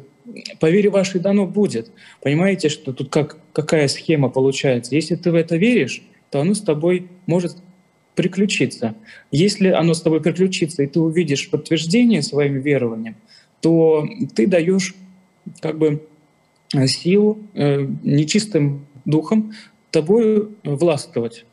по вере вашей дано будет. Понимаете, что тут как, какая схема получается? Если ты в это веришь, то оно с тобой может приключиться. Если оно с тобой приключится, и ты увидишь подтверждение своим верованием, то ты даешь как бы силу э, нечистым духом тобой властвовать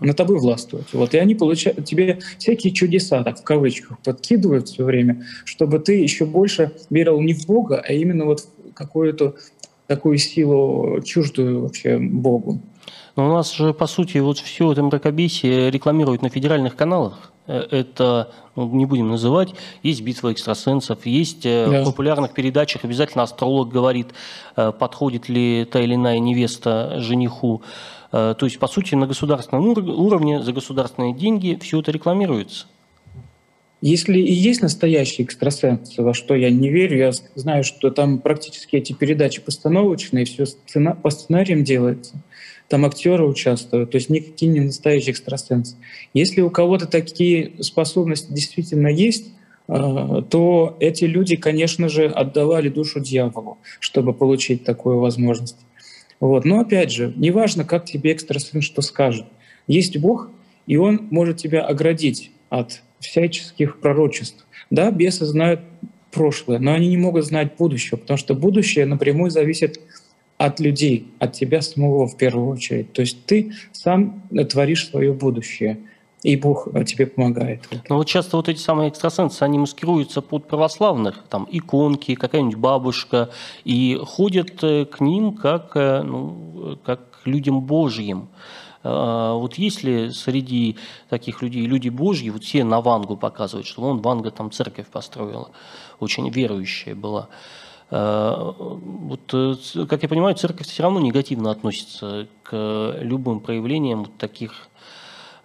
на тобой властвовать. Вот, и они получают тебе всякие чудеса, так в кавычках, подкидывают все время, чтобы ты еще больше верил не в Бога, а именно вот в какую-то такую силу чуждую вообще Богу. Но у нас же, по сути, вот все это мракобесие рекламируют на федеральных каналах. Э, это, ну, не будем называть, есть битва экстрасенсов, есть э, да. в популярных передачах обязательно астролог говорит, э, подходит ли та или иная невеста жениху. То есть, по сути, на государственном уровне за государственные деньги все это рекламируется. Если и есть настоящие экстрасенсы, во что я не верю, я знаю, что там практически эти передачи постановочные, все по сценариям делается – там актеры участвуют, то есть никакие не настоящие экстрасенсы. Если у кого-то такие способности действительно есть, э, то эти люди, конечно же, отдавали душу дьяволу, чтобы получить такую возможность. Вот. Но опять же, неважно, как тебе экстрасенс что скажет. Есть Бог, и Он может тебя оградить от всяческих пророчеств. Да, бесы знают прошлое, но они не могут знать будущее, потому что будущее напрямую зависит от людей, от тебя самого в первую очередь. То есть ты сам творишь свое будущее, и Бог тебе помогает. Но вот часто вот эти самые экстрасенсы, они маскируются под православных, там иконки, какая-нибудь бабушка, и ходят э, к ним как, э, ну, как к людям Божьим. А, вот если среди таких людей люди Божьи, вот все на Вангу показывают, что он Ванга там церковь построила, очень верующая была. Э, вот, э, как я понимаю, церковь все равно негативно относится к любым проявлениям вот таких э,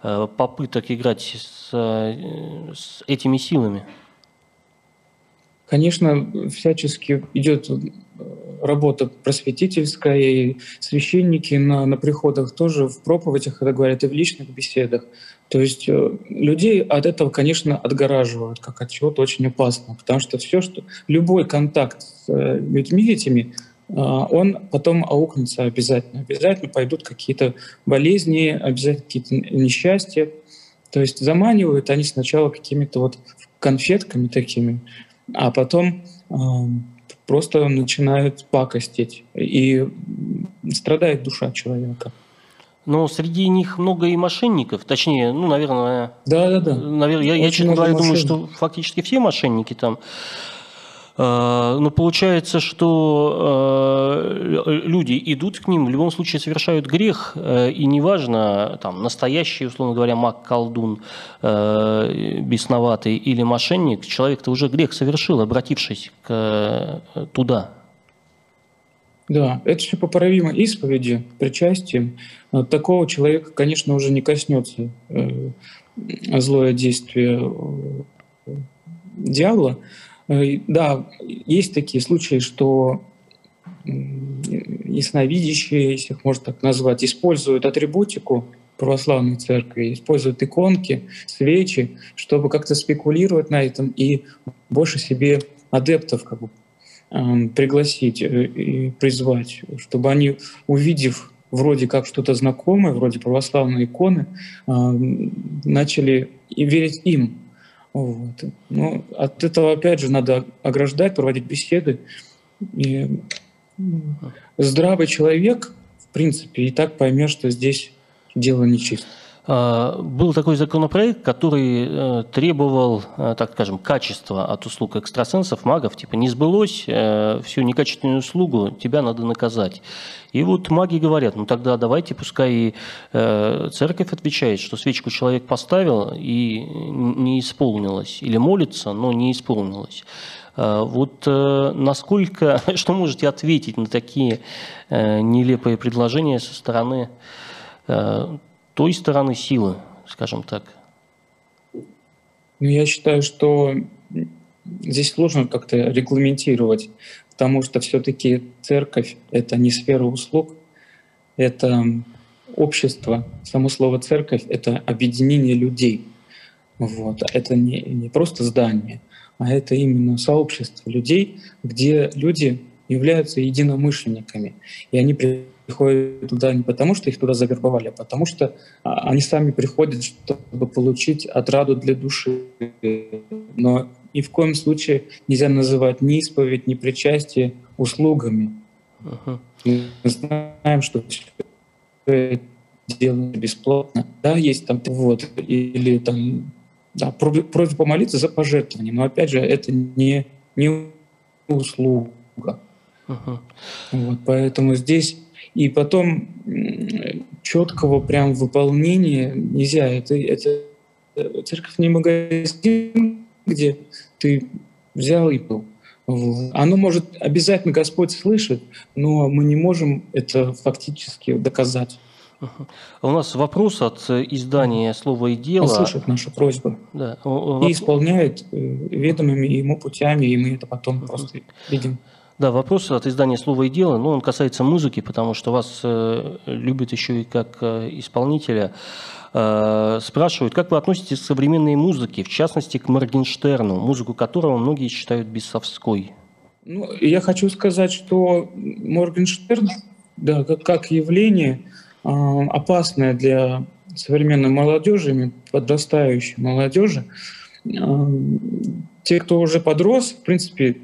попыток играть с, с этими силами. Конечно, всячески идет работа просветительская, и священники на, на приходах тоже в проповедях это говорят, и в личных беседах. То есть э, людей от этого, конечно, отгораживают, как от чего-то очень опасно, потому что все, что любой контакт с э, людьми этими, э, он потом аукнется обязательно. Обязательно пойдут какие-то болезни, обязательно какие-то несчастья. То есть заманивают они сначала какими-то вот конфетками такими, а потом просто начинают пакостить, и страдает душа человека. Но среди них много и мошенников, точнее, ну, наверное, да, да, да. Наверное, я, я честно говоря, думаю, что фактически все мошенники там. Э, но получается, что э, люди идут к ним, в любом случае совершают грех, э, и неважно, там, настоящий, условно говоря, маг, колдун, бесноватый или мошенник, человек-то уже грех совершил, обратившись к, туда. Да, это все поправимо исповеди, причастием. Такого человека, конечно, уже не коснется злое действие дьявола, да, есть такие случаи, что ясновидящие, если их можно так назвать, используют атрибутику православной церкви, используют иконки, свечи, чтобы как-то спекулировать на этом и больше себе адептов как бы, э, пригласить э, и призвать, чтобы они, увидев вроде как что-то знакомое, вроде православной иконы, э, начали верить им, вот. Но ну, от этого, опять же, надо ограждать, проводить беседы. И здравый человек, в принципе, и так поймет, что здесь дело нечисто. А, был такой законопроект, который э, требовал, э, так скажем, качества от услуг экстрасенсов, магов, типа не сбылось, э, всю некачественную услугу тебя надо наказать. И вот маги говорят, ну тогда давайте, пускай и церковь отвечает, что свечку человек поставил и не исполнилось, или молится, но не исполнилось. Вот насколько, что можете ответить на такие нелепые предложения со стороны той стороны силы, скажем так? Ну, я считаю, что здесь сложно как-то регламентировать, потому что все-таки церковь — это не сфера услуг, это общество. Само слово «церковь» — это объединение людей. Вот. Это не, не просто здание, а это именно сообщество людей, где люди являются единомышленниками. И они приходят туда не потому, что их туда завербовали, а потому что а, они сами приходят, чтобы получить отраду для души. Но ни в коем случае нельзя называть ни исповедь, ни причастие услугами. Uh-huh. Мы знаем, что все делается бесплатно. Да, есть там вот, или там да, просьба помолиться за пожертвование, но опять же это не, не услуга. Uh-huh. Вот, поэтому здесь и потом четкого прям выполнения нельзя. Это, это церковь не магазин, где ты взял и был. Оно может обязательно Господь слышит, но мы не можем это фактически доказать. А у нас вопрос от издания «Слово и дело». Он слышит нашу просьбу. Да. И исполняет э, ведомыми ему путями, и мы это потом просто видим. Да, вопрос от издания «Слово и дело», но он касается музыки, потому что вас э, любят еще и как э, исполнителя. Э, спрашивают, как вы относитесь к современной музыке, в частности к Моргенштерну, музыку которого многие считают бесовской? Ну, я хочу сказать, что Моргенштерн, да, как, как явление, э, опасное для современной молодежи, подрастающей молодежи. Э, те, кто уже подрос, в принципе,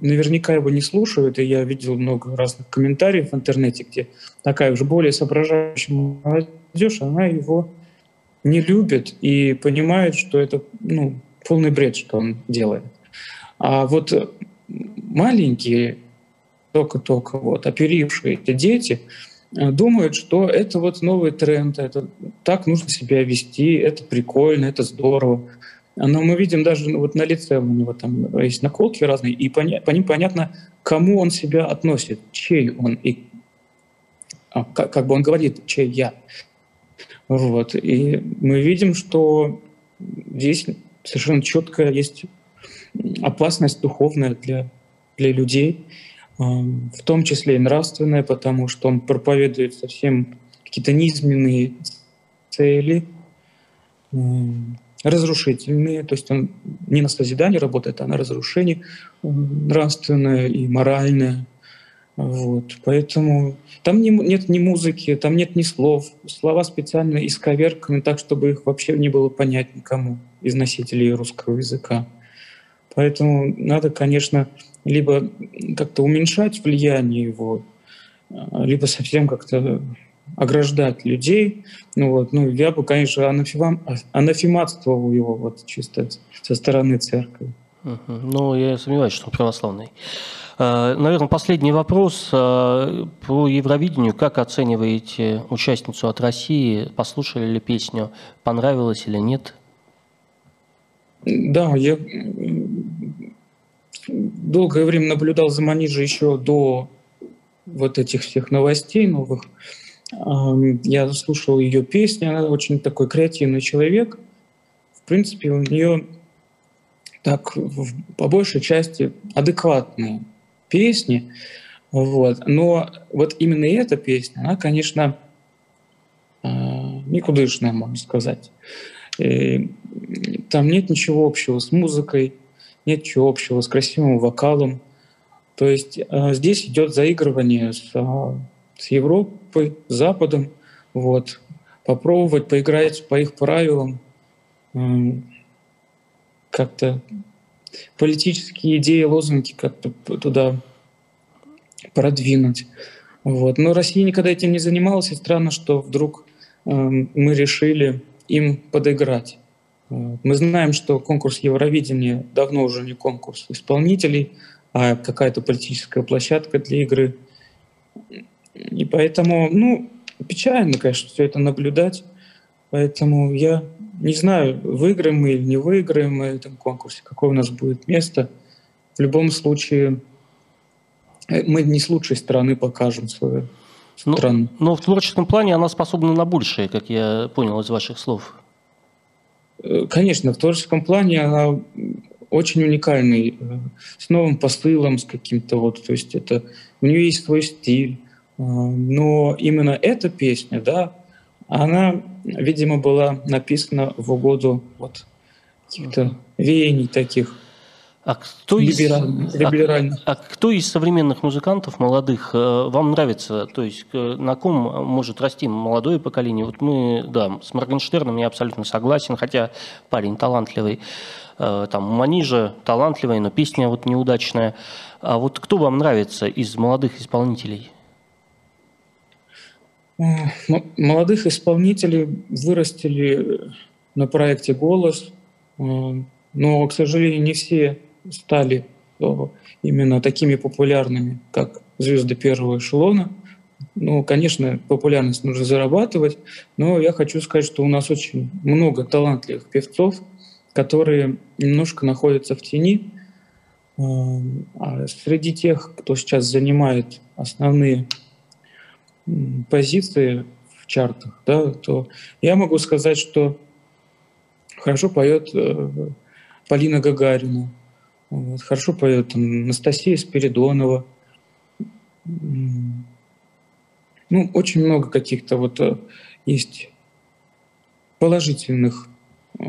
наверняка его не слушают, и я видел много разных комментариев в интернете, где такая уже более соображающая молодежь, она его не любит и понимает, что это ну, полный бред, что он делает. А вот маленькие, только-только вот оперившие эти дети, э, думают, что это вот новый тренд, это так нужно себя вести, это прикольно, это здорово. Но мы видим даже ну, вот на лице у него там есть наколки разные, и по, по ним понятно, кому он себя относит, чей он, и а, как, как бы он говорит, чей я. Вот. И мы видим, что здесь совершенно четко есть опасность духовная для, для людей, а, в том числе и нравственная, потому что он проповедует совсем какие-то низменные цели, разрушительные, то есть он не на созидание работает, а на разрушение нравственное и моральное. Вот. Поэтому там не, нет ни музыки, там нет ни слов. Слова специально исковерканы так, чтобы их вообще не было понять никому из носителей русского языка. Поэтому надо, конечно, либо как-то уменьшать влияние его, а, либо совсем как-то ограждать людей. Ну, вот, ну, я бы, конечно, анафематствовал его вот чисто со стороны церкви. Ну, я сомневаюсь, что он православный. Э, Наверное, последний вопрос э, про Евровидение. Как оцениваете участницу от России? Послушали ли песню? Понравилось или нет? Да, я долгое время наблюдал за Манижей еще до вот этих всех новостей новых. Я слушал ее песни, она очень такой креативный человек. В принципе, у нее так по большей части адекватные песни. Вот. Но вот именно эта песня, она, конечно, а, никудышная, можно сказать. И там нет ничего общего с музыкой, нет ничего общего с красивым вокалом. То есть а, здесь идет заигрывание с, а, с Европой, с Западом. Вот. Попробовать поиграть по их правилам, как-то политические идеи, лозунги как-то туда продвинуть. Вот. Но Россия никогда этим не занималась, и странно, что вдруг э, мы решили им подыграть. Мы знаем, что конкурс Евровидения давно уже не конкурс исполнителей, а какая-то политическая площадка для игры. И поэтому, ну, печально, конечно, все это наблюдать. Поэтому я не знаю, выиграем мы или не выиграем мы этом конкурсе, какое у нас будет место. В любом случае, э, мы не с лучшей стороны покажем свою но, ну, страну. Но в творческом плане она способна на большее, как я понял из ваших слов. Э, конечно, в творческом плане она очень уникальный, э, с новым посылом, с каким-то вот, то есть это у нее есть свой стиль, но именно эта песня, да, она, видимо, была написана в угоду вот каких-то веяний таких. А кто, из, а, а кто из современных музыкантов молодых э, вам нравится? То есть на ком может расти молодое поколение? Вот мы, да, с Моргенштерном я абсолютно согласен, хотя парень талантливый. Э, там Манижа талантливая, но песня вот неудачная. А вот кто вам нравится из молодых исполнителей? Молодых исполнителей вырастили на проекте «Голос», э, но, к сожалению, не все стали э, именно такими популярными, как звезды первого эшелона. Ну, конечно, популярность нужно зарабатывать, но я хочу сказать, что у нас очень много талантливых певцов, которые немножко находятся в тени. Э, а среди тех, кто сейчас занимает основные позиции в чартах, да, то я могу сказать, что хорошо поет э, Полина Гагарина, вот, хорошо поет там, Анастасия Спиридонова. Ну, очень много каких-то вот э, есть положительных э,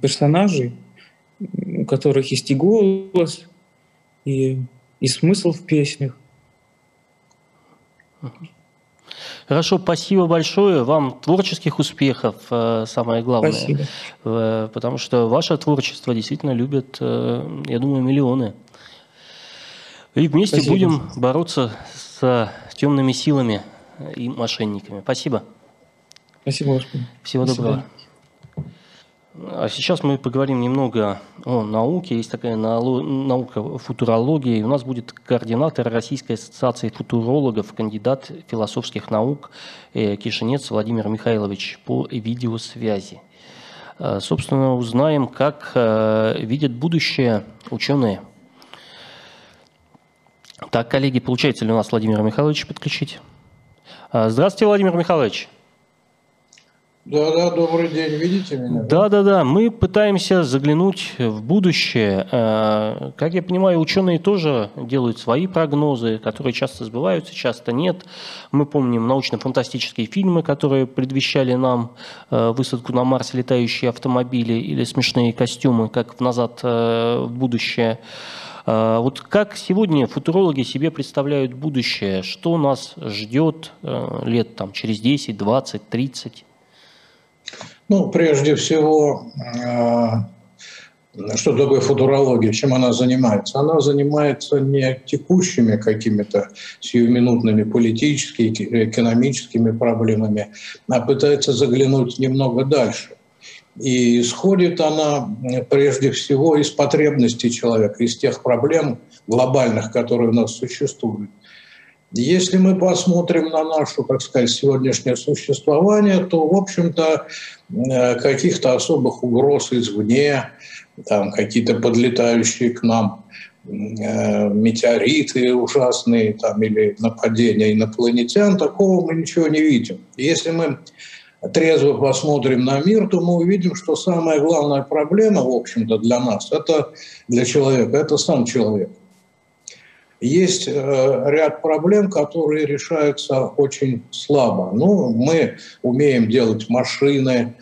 персонажей, у которых есть и голос, и, и смысл в песнях. Хорошо, спасибо большое. Вам творческих успехов, э, самое главное. Спасибо. Э, потому что ваше творчество действительно любят, э, я думаю, миллионы. И вместе спасибо. будем бороться с темными силами и мошенниками. Спасибо. Спасибо. Всего До доброго. А сейчас мы поговорим немного о науке. Есть такая наука футурологии. У нас будет координатор Российской ассоциации футурологов, кандидат философских наук э, Кишинец Владимир Михайлович по видеосвязи. Э, собственно, узнаем, как э, видят будущее ученые. Так, коллеги, получается ли у нас Владимира Михайловича подключить? Здравствуйте, Владимир Михайлович. Да, да, добрый день, видите меня? Да, да, да, мы пытаемся заглянуть в будущее. Э, как я понимаю, ученые тоже делают свои прогнозы, которые часто сбываются, часто нет. Мы помним научно-фантастические фильмы, которые предвещали нам э, высадку на Марс, летающие автомобили или смешные костюмы, как в «Назад э, в будущее». Вот как сегодня футурологи себе представляют будущее? Что нас ждет лет там, через 10, 20, 30? Ну, прежде всего, э, что такое футурология, чем она занимается? Она занимается не текущими какими-то сиюминутными политическими, экономическими проблемами, а пытается заглянуть немного дальше. И исходит она прежде всего из потребностей человека, из тех проблем глобальных, которые у нас существуют. Если мы посмотрим на наше, так сказать, сегодняшнее существование, то, в общем-то, э, каких-то особых угроз извне, там какие-то подлетающие к нам э, метеориты ужасные там, или нападения инопланетян, такого мы ничего не видим. Если мы трезво посмотрим на мир, то мы увидим, что самая главная проблема, в общем-то, для нас, это для человека, это сам человек есть э, ряд проблем, которые решаются очень слабо. Ну, мы умеем делать машины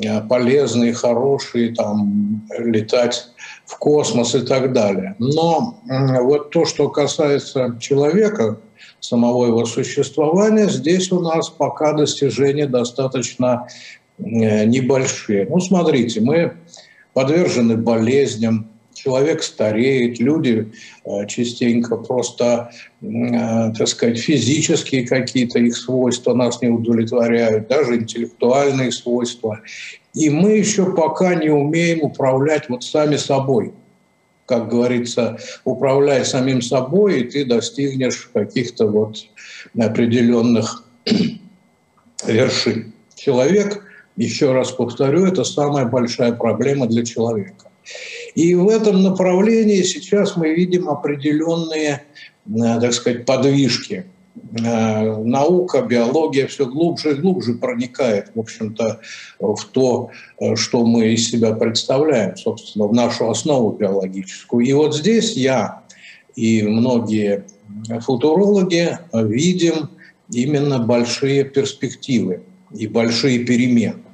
э, полезные, хорошие, там, летать в космос и так далее. Но вот то, что касается человека, самого его существования, здесь у нас пока достижения достаточно э, небольшие. Ну, смотрите, мы подвержены болезням, человек стареет, люди э, частенько просто, э, так сказать, физические какие-то их свойства нас не удовлетворяют, даже интеллектуальные свойства. И мы еще пока не умеем управлять вот сами собой. Как говорится, управлять самим собой, и ты достигнешь каких-то вот определенных вершин. Человек, еще раз повторю, это самая большая проблема для человека. И в этом направлении сейчас мы видим определенные, э, так сказать, подвижки. Э, наука, биология все глубже и глубже проникает, в общем-то, в то, э, что мы из себя представляем, собственно, в нашу основу биологическую. И вот здесь я и многие футурологи видим именно большие перспективы и большие перемены.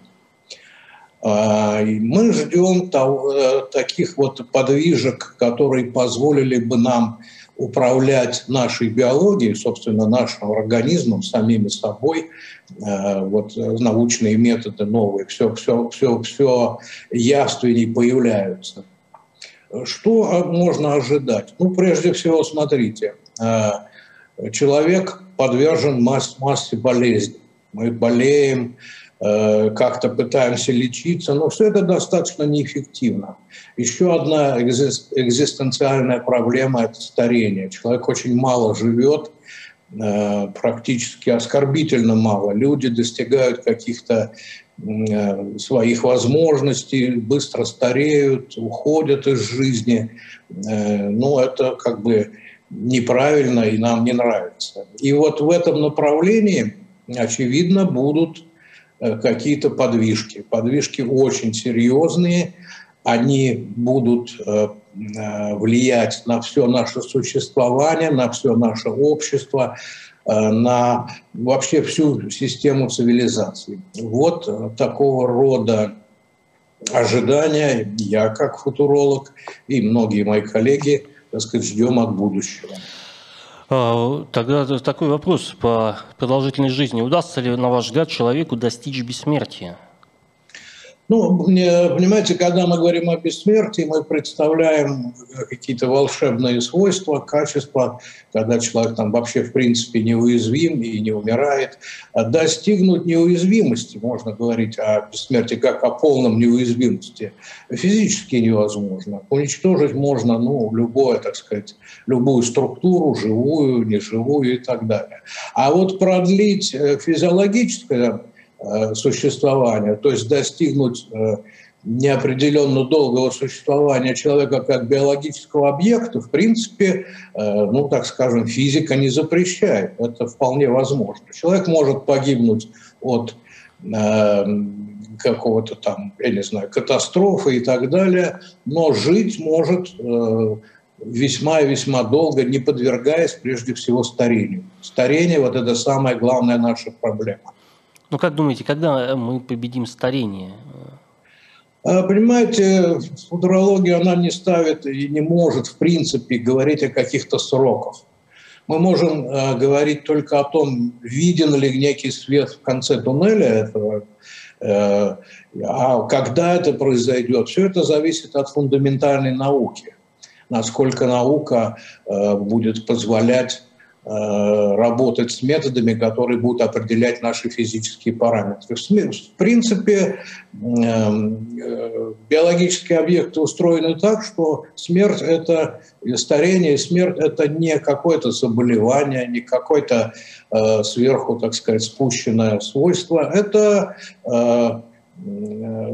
А, мы ждем э, таких вот подвижек, которые позволили бы нам управлять нашей биологией, собственно, нашим организмом, самими собой, э, вот научные методы новые, все, все, все, все явственней появляются. Что можно ожидать? Ну, прежде всего, смотрите, э, человек подвержен масс, массе болезней. Мы болеем, Э, как-то пытаемся лечиться, но все это достаточно неэффективно. Еще одна экзистенциальная проблема – это старение. Человек очень мало живет, э, практически оскорбительно мало. Люди достигают каких-то э, своих возможностей, быстро стареют, уходят из жизни. Ну, это как бы неправильно и нам не нравится. И вот в этом направлении, очевидно, будут Э, какие-то подвижки. Подвижки очень серьезные, они будут э, э, влиять на все наше существование, на все наше общество, на вообще всю систему цивилизации. Вот такого рода ожидания я, как футуролог, и многие мои коллеги, так сказать, ждем от будущего. А, тогда такой вопрос по продолжительной жизни. Удастся ли, на ваш взгляд, человеку достичь бессмертия? Ну, понимаете, когда мы говорим о бессмертии, мы представляем какие-то волшебные свойства, качества, когда человек там вообще в принципе неуязвим и не умирает. А достигнуть неуязвимости, можно говорить о бессмертии как о полном неуязвимости, физически невозможно. Уничтожить можно, ну, любое, так сказать, любую структуру, живую, неживую и так далее. А вот продлить э, физиологическое Э, существования, то есть достигнуть э, неопределенно долгого существования человека как биологического объекта, в принципе, э, ну, так скажем, физика не запрещает. Это вполне возможно. Человек может погибнуть от какого-то там, я не знаю, катастрофы и так далее, но жить может весьма и весьма долго, не подвергаясь прежде всего старению. Старение – вот это самая главная наша проблема. Ну, как думаете, когда мы победим старение? А, понимаете, футурология, она не ставит и не может, в принципе, говорить о каких-то сроках. Мы можем э, говорить только о том, виден ли некий свет в конце туннеля этого, э, а когда это произойдет, все это зависит от фундаментальной науки. Насколько наука э, будет позволять Э, работать с методами, которые будут определять наши физические параметры. В принципе, э, биологические объекты устроены так, что смерть – это старение, смерть – это не какое-то заболевание, не какое-то э, сверху, так сказать, спущенное свойство. Это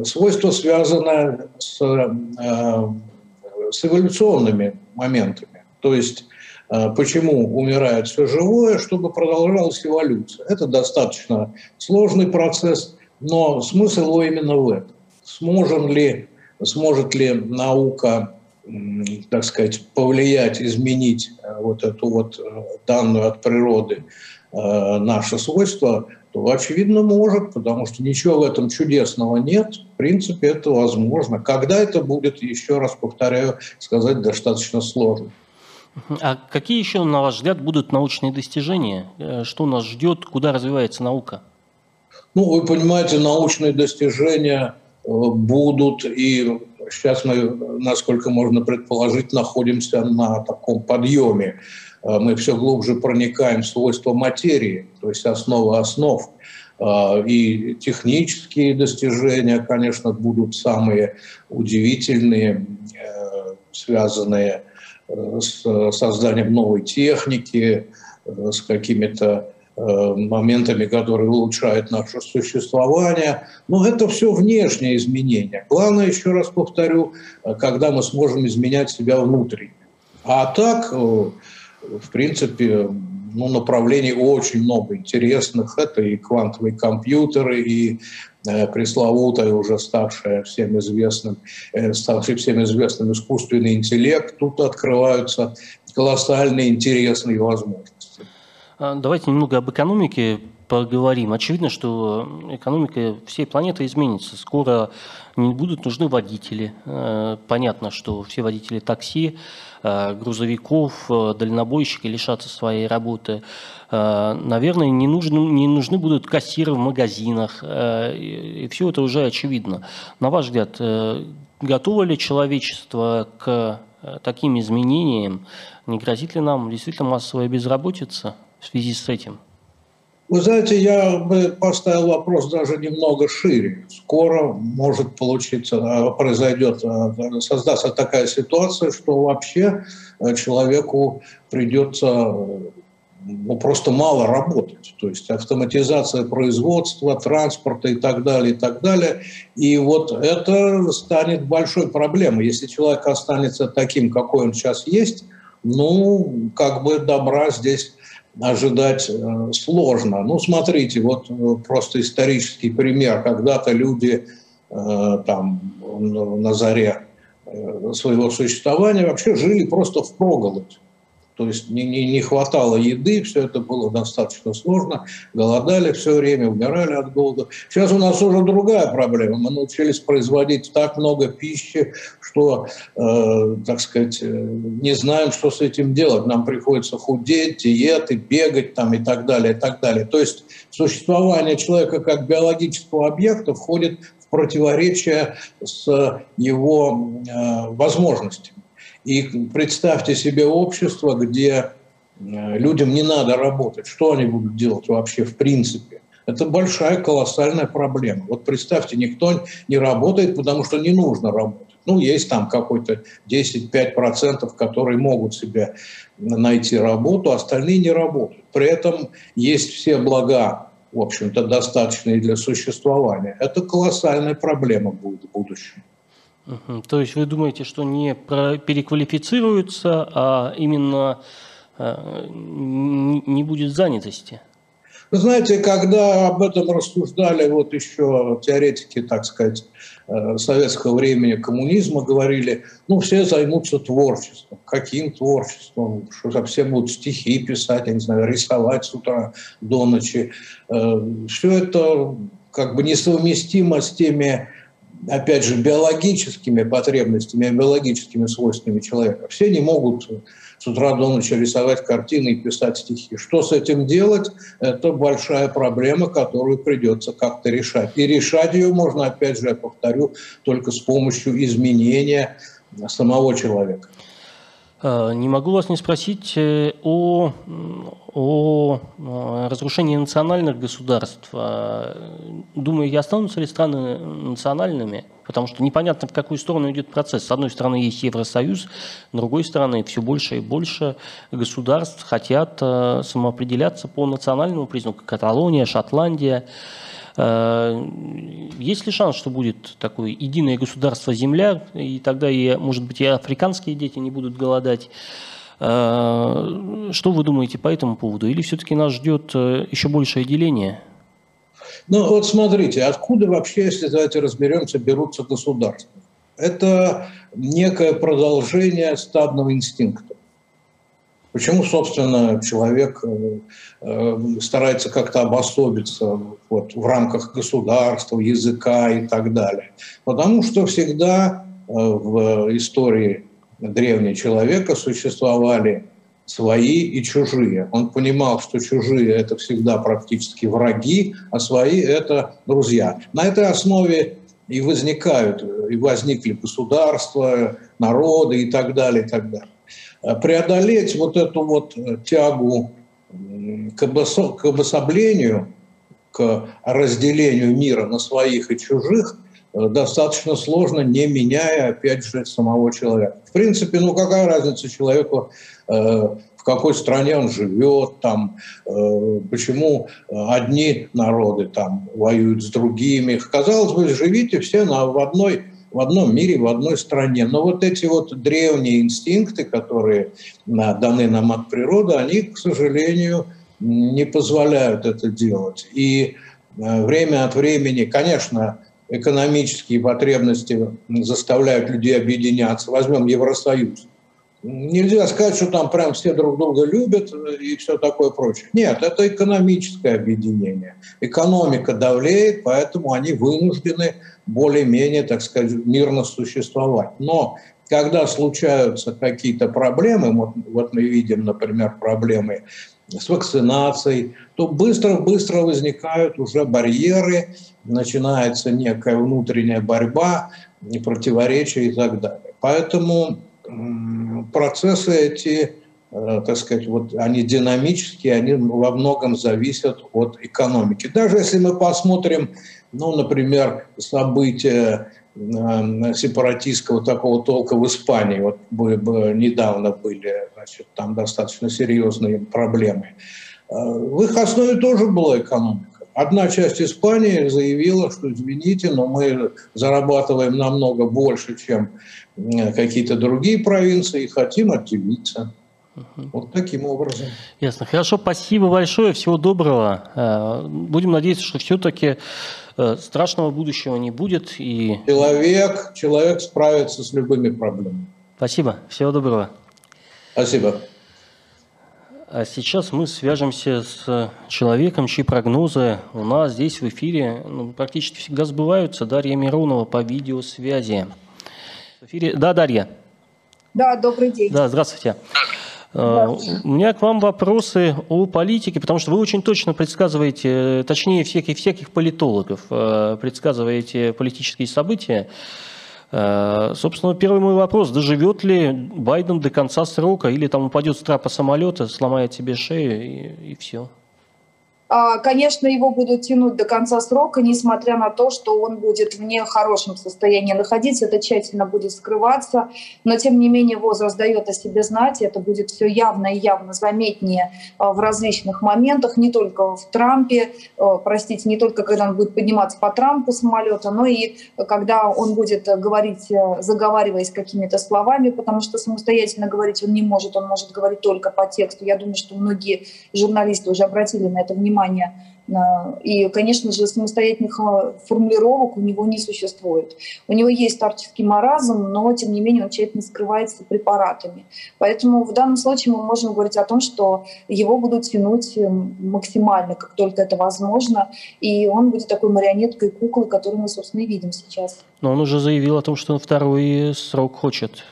свойство, связанное с, с эволюционными моментами. То есть Э, почему умирает все живое, чтобы продолжалась эволюция. Это достаточно сложный процесс, но смысл его именно в этом. Сможем ли, сможет ли наука, так сказать, повлиять, изменить э, вот эту вот э, данную от природы наше свойство, то, очевидно, может, потому что ничего в этом чудесного нет. В принципе, это возможно. Когда это будет, еще раз повторяю, сказать достаточно сложно. А какие еще, на ваш взгляд, будут научные достижения? Э, что нас ждет? Куда развивается наука? Ну, вы понимаете, научные достижения э, будут, и сейчас мы, насколько можно предположить, находимся на таком подъеме. Э, мы все глубже проникаем в свойства материи, то есть основы основ. И технические достижения, конечно, будут самые удивительные, связанные с созданием новой техники, э, с какими-то э, моментами, которые улучшают наше существование. Но это все внешние изменения. Главное, еще раз повторю, э, когда мы сможем изменять себя внутренне. А так, в принципе, ну, направлений очень много интересных. Это и квантовые компьютеры, и э, пресловутая, уже ставшая всем известным, э, ставший всем известным искусственный интеллект. Тут открываются колоссальные интересные возможности. А, давайте немного об экономике поговорим. Очевидно, что экономика всей планеты изменится. Скоро не будут нужны водители. Э, понятно, что все водители такси, э, грузовиков, э, дальнобойщики лишатся своей работы. Наверное, не нужны, не нужны будут кассиры в магазинах. И все это уже очевидно. На ваш взгляд, готово ли человечество к таким изменениям? Не грозит ли нам действительно массовая безработица в связи с этим? Вы знаете, я бы поставил вопрос даже немного шире. Скоро может получиться, а, произойдет, а, создастся такая ситуация, что вообще э, человеку придется ну, просто мало работать. То есть автоматизация производства, транспорта и так далее, и так далее. И вот это станет большой проблемой. Если человек останется таким, какой он сейчас есть, ну, как бы добра здесь ожидать э, сложно. Ну, смотрите, вот э, просто исторический пример. Когда-то люди э, там на заре своего существования вообще жили просто в проголодь. То есть не, не, не хватало еды, все это было достаточно сложно, голодали все время, умирали от голода. Сейчас у нас уже другая проблема. Мы научились производить так много пищи, что, э, так сказать, э, не знаем, что с этим делать. Нам приходится худеть, диеты, бегать там и так далее, и так далее. То есть существование человека как биологического объекта входит в противоречие с его э, возможностями. И представьте себе общество, где э, людям не надо работать. Что они будут делать вообще в принципе? Это большая, колоссальная проблема. Вот представьте, никто не работает, потому что не нужно работать. Ну, есть там какой-то 10-5%, которые могут себе найти работу, остальные не работают. При этом есть все блага, в общем-то, достаточные для существования. Это колоссальная проблема будет в будущем. То есть вы думаете, что не переквалифицируются, а именно э, не будет занятости? Вы знаете, когда об этом рассуждали вот еще теоретики, так сказать, э, советского времени коммунизма, говорили, ну, все займутся творчеством. Каким творчеством? Что все будут стихи писать, я не знаю, рисовать с утра до ночи. Э, все это как бы несовместимо с теми опять же, биологическими потребностями, биологическими свойствами человека. Все не могут с утра до ночи рисовать картины и писать стихи. Что с этим делать? Это большая проблема, которую придется как-то решать. И решать ее можно, опять же, я повторю, только с помощью изменения самого человека. Э, не могу вас не спросить э, о, о разрушении национальных государств. Думаю, и останутся ли страны национальными? Потому что непонятно, в какую сторону идет процесс. С одной стороны, есть Евросоюз, с другой стороны, все больше и больше государств хотят самоопределяться по национальному признаку. Каталония, Шотландия. Э, есть ли шанс, что будет такое единое государство Земля, и тогда, и, может быть, и африканские дети не будут голодать? Э, что вы думаете по этому поводу? Или все-таки нас ждет э, еще большее деление? Ну вот смотрите, откуда вообще, если давайте разберемся, берутся государства? Это некое продолжение стадного инстинкта. Почему, собственно, человек э, э, старается как-то обособиться вот, в рамках государства, языка и так далее? Потому что всегда э, в истории древнего человека существовали свои и чужие. Он понимал, что чужие – это всегда практически враги, а свои – это друзья. На этой основе и возникают, и возникли государства, народы и так далее, и так далее. Э, преодолеть вот эту вот э, тягу к обособлению, к разделению мира на своих и чужих э, достаточно сложно, не меняя, опять же, самого человека. В принципе, ну какая разница человеку, в какой стране он живет, там, почему одни народы там воюют с другими. Казалось бы, живите все на, в одной в одном мире, в одной стране. Но вот эти вот древние инстинкты, которые даны нам от природы, они, к сожалению, не позволяют это делать. И э, время от времени, конечно, экономические потребности заставляют людей объединяться. Возьмем Евросоюз. Нельзя сказать, что там прям все друг друга любят и все такое прочее. Нет, это экономическое объединение. Экономика давлеет, поэтому они вынуждены более-менее, так сказать, мирно существовать. Но когда случаются какие-то проблемы, вот, вот мы видим, например, проблемы с вакцинацией, то быстро-быстро возникают уже барьеры, начинается некая внутренняя борьба, противоречия и так далее. Поэтому процессы эти, э, так сказать, вот они динамические, они во многом зависят от экономики. Даже если мы посмотрим, ну, например, события э, сепаратистского такого толка в Испании, вот недавно были, значит, там достаточно серьезные проблемы. Э, в их основе тоже была экономика. Одна часть Испании заявила, что извините, но мы зарабатываем намного больше, чем какие-то другие провинции, и хотим отделиться. Вот таким образом. Ясно. Хорошо, спасибо большое, всего доброго. Э, будем надеяться, что все-таки э, страшного будущего не будет. И... Человек, человек справится с любыми проблемами. Спасибо, всего доброго. Спасибо. А сейчас мы свяжемся с человеком, чьи прогнозы у нас здесь в эфире ну, практически всегда сбываются. Дарья Миронова по видеосвязи. В эфире... Да, Дарья. Да, добрый день. Да, здравствуйте. здравствуйте. У меня к вам вопросы о политике, потому что вы очень точно предсказываете, точнее всяких, всяких политологов, э, предсказываете политические события. Э, собственно, первый мой вопрос, доживет ли Байден до конца срока, или там упадет с трапа самолета, сломает себе шею и, и все? А, конечно, его будут тянуть до конца срока, несмотря на то, что он будет в нехорошем состоянии находиться, это тщательно будет скрываться, но тем не менее возраст дает о себе знать, и это будет все явно и явно заметнее а, в различных моментах, не только в Трампе, а, простите, не только когда он будет подниматься по Трампу самолета, но и когда он будет говорить, заговариваясь какими-то словами, потому что самостоятельно говорить он не может, он может говорить только по тексту. Я думаю, что многие журналисты уже обратили на это внимание внимание. И, конечно же, самостоятельных э, формулировок у него не существует. У него есть старческий маразм, но, тем не менее, он тщательно скрывается препаратами. Поэтому в данном случае мы можем говорить о том, что его будут тянуть э, максимально, как только это возможно, и он будет такой марионеткой куклы, которую мы, собственно, и видим сейчас. Но он уже заявил о том, что он второй срок хочет.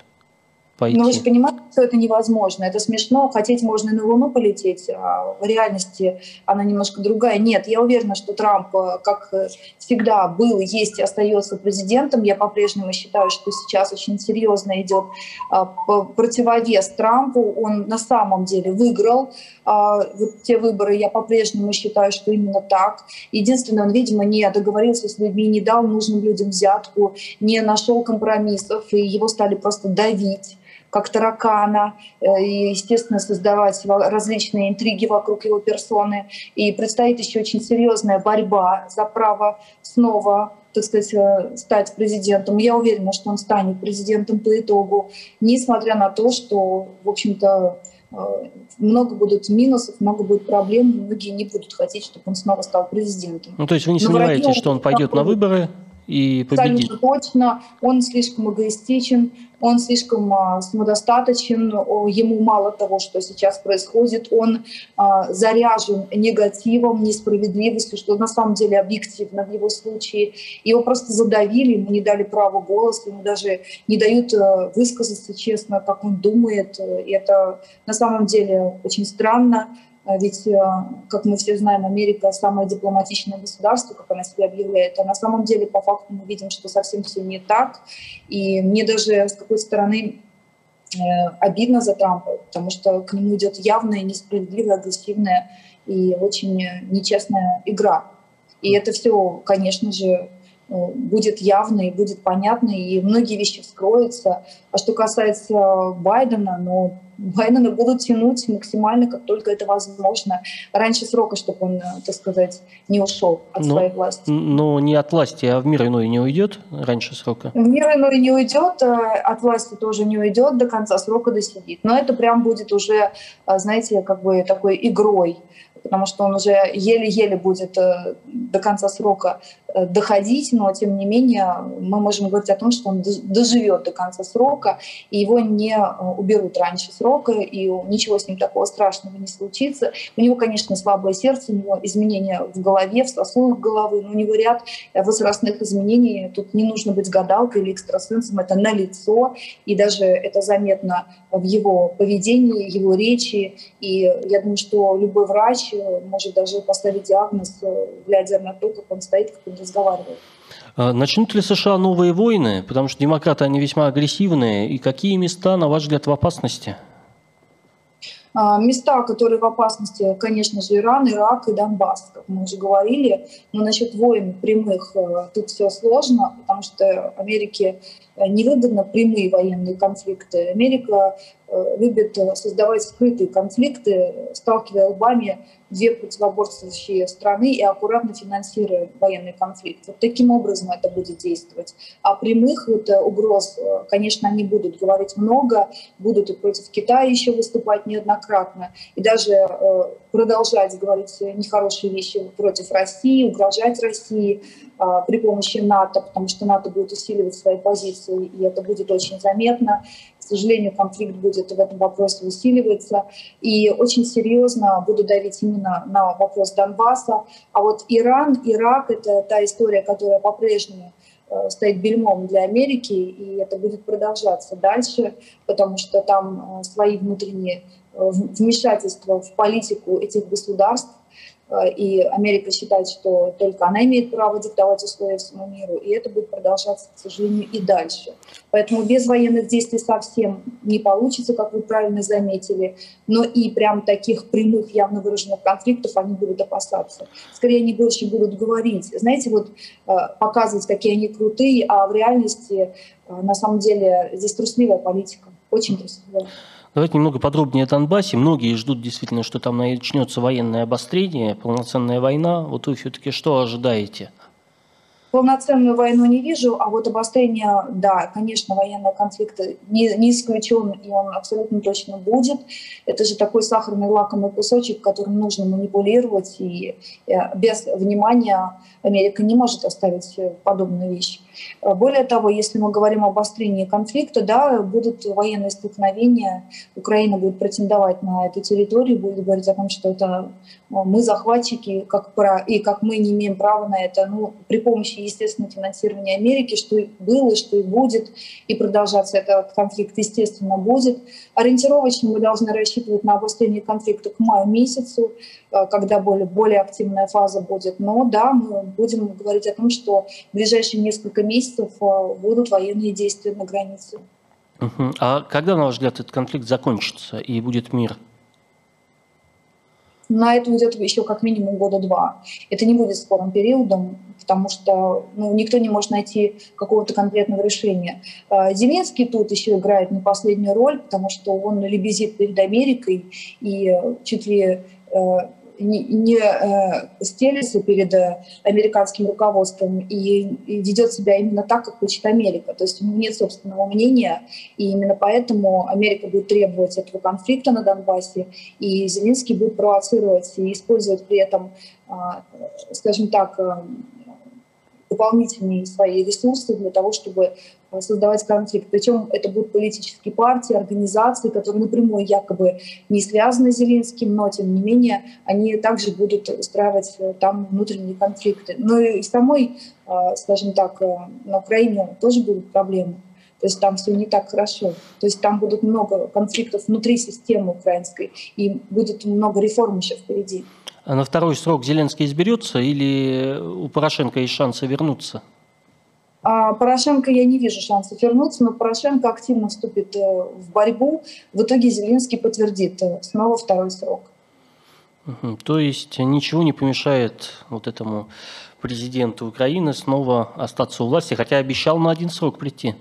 Пойти. Но вы же понимаете, что это невозможно. Это смешно. Хотеть можно на Луну полететь, а в реальности она немножко другая. Нет, я уверена, что Трамп, э, как всегда, был, есть и остается президентом. Я по-прежнему считаю, что сейчас очень серьезно идет а, противовес Трампу. Он на самом деле выиграл вот те выборы. Я по-прежнему считаю, что именно так. Единственное, он, видимо, не договорился с людьми, не дал нужным людям взятку, не нашел компромиссов, и его стали просто давить как таракана, э, и, естественно, создавать различные интриги вокруг его персоны. И предстоит еще очень серьезная борьба за право снова так сказать, э, стать президентом. Я уверена, что он станет президентом по итогу, несмотря на то, что, в общем-то, много будут минусов, много будет проблем, многие не будут хотеть, чтобы он снова стал президентом. Ну, то есть вы не сомневаетесь, что он пойдет на выборы и победит? Абсолютно точно. Он слишком эгоистичен, он слишком а, самодостаточен, ему мало того, что сейчас происходит, он а, заряжен негативом, несправедливостью, что на самом деле объективно в его случае. Его просто задавили, ему не дали право голоса, ему даже не дают а, высказаться честно, как он думает. И это на самом деле очень странно. А ведь, э, как мы все знаем, Америка самое дипломатичное государство, как она себя объявляет. А на самом деле, по факту, мы видим, что совсем все не так. И мне даже с какой стороны э, обидно за Трампа, потому что к нему идет явная, несправедливая, агрессивная и очень нечестная игра. И это все, конечно же, будет явно и будет понятно, и многие вещи вскроются. А что касается Байдена, ну, Байдена будут тянуть максимально, как только это возможно, раньше срока, чтобы он, так сказать, не ушел от но, своей власти. Но не от власти, а в мир иной не уйдет раньше срока? В мир иной не уйдет, а от власти тоже не уйдет, до конца срока досидит. Но это прям будет уже, знаете, как бы такой игрой потому что он уже еле-еле будет э, до конца срока э, доходить, но тем не менее мы можем говорить о том, что он доживет до конца срока, и его не э, уберут раньше срока, и ничего с ним такого страшного не случится. У него, конечно, слабое сердце, у него изменения в голове, в сосудах головы, но у него ряд возрастных изменений. Тут не нужно быть гадалкой или экстрасенсом, это на лицо, и даже это заметно в его поведении, его речи. И я думаю, что любой врач может даже поставить диагноз, э, глядя на то, как он стоит, как он разговаривает. А начнут ли США новые войны? Потому что демократы, они весьма агрессивные. И какие места, на ваш взгляд, в опасности? А, места, которые в опасности, конечно же, Иран, Ирак и Донбасс, как мы уже говорили. Но насчет войн прямых э, тут все сложно, потому что Америке невыгодно прямые военные конфликты. Америка любит создавать скрытые конфликты, сталкивая лбами две противоборствующие страны и аккуратно финансируя военный конфликт. Вот таким образом это будет действовать. А прямых вот э, угроз, э, конечно, они будут говорить много, будут и против Китая еще выступать неоднократно, и даже э, продолжать говорить нехорошие вещи против России, угрожать России при помощи НАТО, потому что НАТО будет усиливать свои позиции, и это будет очень заметно. К сожалению, конфликт будет в этом вопросе усиливаться. И очень серьезно буду давить именно на вопрос Донбасса. А вот Иран, Ирак — это та история, которая по-прежнему э, стоит бельмом для Америки, и это будет продолжаться дальше, потому что там э, свои внутренние э, вмешательства в политику этих государств, и Америка считает, что только она имеет право диктовать условия всему миру, и это будет продолжаться, к сожалению, и дальше. Поэтому без военных действий совсем не получится, как вы правильно заметили, но и прям таких прямых, явно выраженных конфликтов они будут опасаться. Скорее, они больше будут говорить. Знаете, вот э, показывать, какие они крутые, а в реальности э, на самом деле здесь трусливая политика, очень трусливая. Давайте немного подробнее о Донбассе. Многие ждут действительно, что там начнется военное обострение, полноценная война. Вот вы все-таки что ожидаете? Полноценную войну не вижу, а вот обострение, да, конечно, военный конфликт не, не исключен, и он абсолютно точно будет. Это же такой сахарный лакомый кусочек, которым нужно манипулировать, и э, без внимания Америка не может оставить подобную вещь. Более того, если мы говорим об обострении конфликта, да, будут военные столкновения, Украина будет претендовать на эту территорию, будет говорить о том, что это мы захватчики, как про, и как мы не имеем права на это, ну, при помощи естественно, финансирование Америки, что и было, что и будет, и продолжаться этот конфликт, естественно, будет. Ориентировочно мы должны рассчитывать на обострение конфликта к маю месяцу, э, когда более, более активная фаза будет. Но да, мы будем говорить о том, что в ближайшие несколько месяцев э, будут военные действия на границе. А когда, на ваш взгляд, этот конфликт закончится и будет мир? На это уйдет еще как минимум года два. Это не будет скорым периодом, потому что ну, никто не может найти какого-то конкретного решения. А, Зеленский тут еще играет не последнюю роль, потому что он лебезит перед Америкой и чуть ли не, не э, стелится перед э, американским руководством и, ведет себя именно так, как хочет Америка. То есть у него нет собственного мнения, и именно поэтому Америка будет требовать этого конфликта на Донбассе, и Зеленский будет провоцировать и использовать при этом, э, скажем так, э, дополнительные свои ресурсы для того, чтобы создавать конфликт. Причем это будут политические партии, организации, которые напрямую якобы не связаны с Зеленским, но тем не менее они также будут устраивать э, там внутренние конфликты. Но и самой, э, скажем так, на Украине тоже будут проблемы. То есть там все не так хорошо. То есть там будут много конфликтов внутри системы украинской, и будет много реформ еще впереди. А на второй срок Зеленский изберется или у Порошенко есть шансы вернуться? А Порошенко я не вижу шансов вернуться, но Порошенко активно вступит э, в борьбу. В итоге Зеленский подтвердит э, снова второй срок. То есть ничего не помешает вот этому президенту Украины снова остаться у власти, хотя обещал на один срок прийти.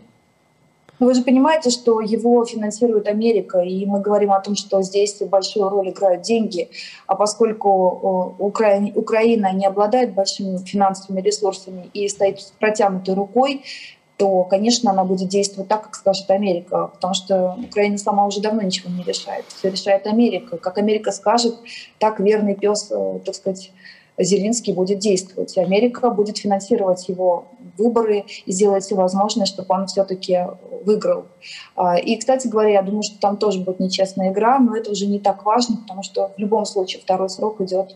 Но вы же понимаете, что его финансирует Америка, и мы говорим о том, что здесь большую роль играют деньги. А поскольку Украина, Украина не обладает большими финансовыми ресурсами и стоит с протянутой рукой, то, конечно, она будет действовать так, как скажет Америка, потому что Украина сама уже давно ничего не решает. Все решает Америка. Как Америка скажет, так верный пес, э, так сказать, Зеленский будет действовать. Америка будет финансировать его выборы и сделать все возможное, чтобы он все-таки выиграл. А, и, кстати говоря, я думаю, что там тоже будет нечестная игра, но это уже не так важно, потому что в любом случае второй срок идет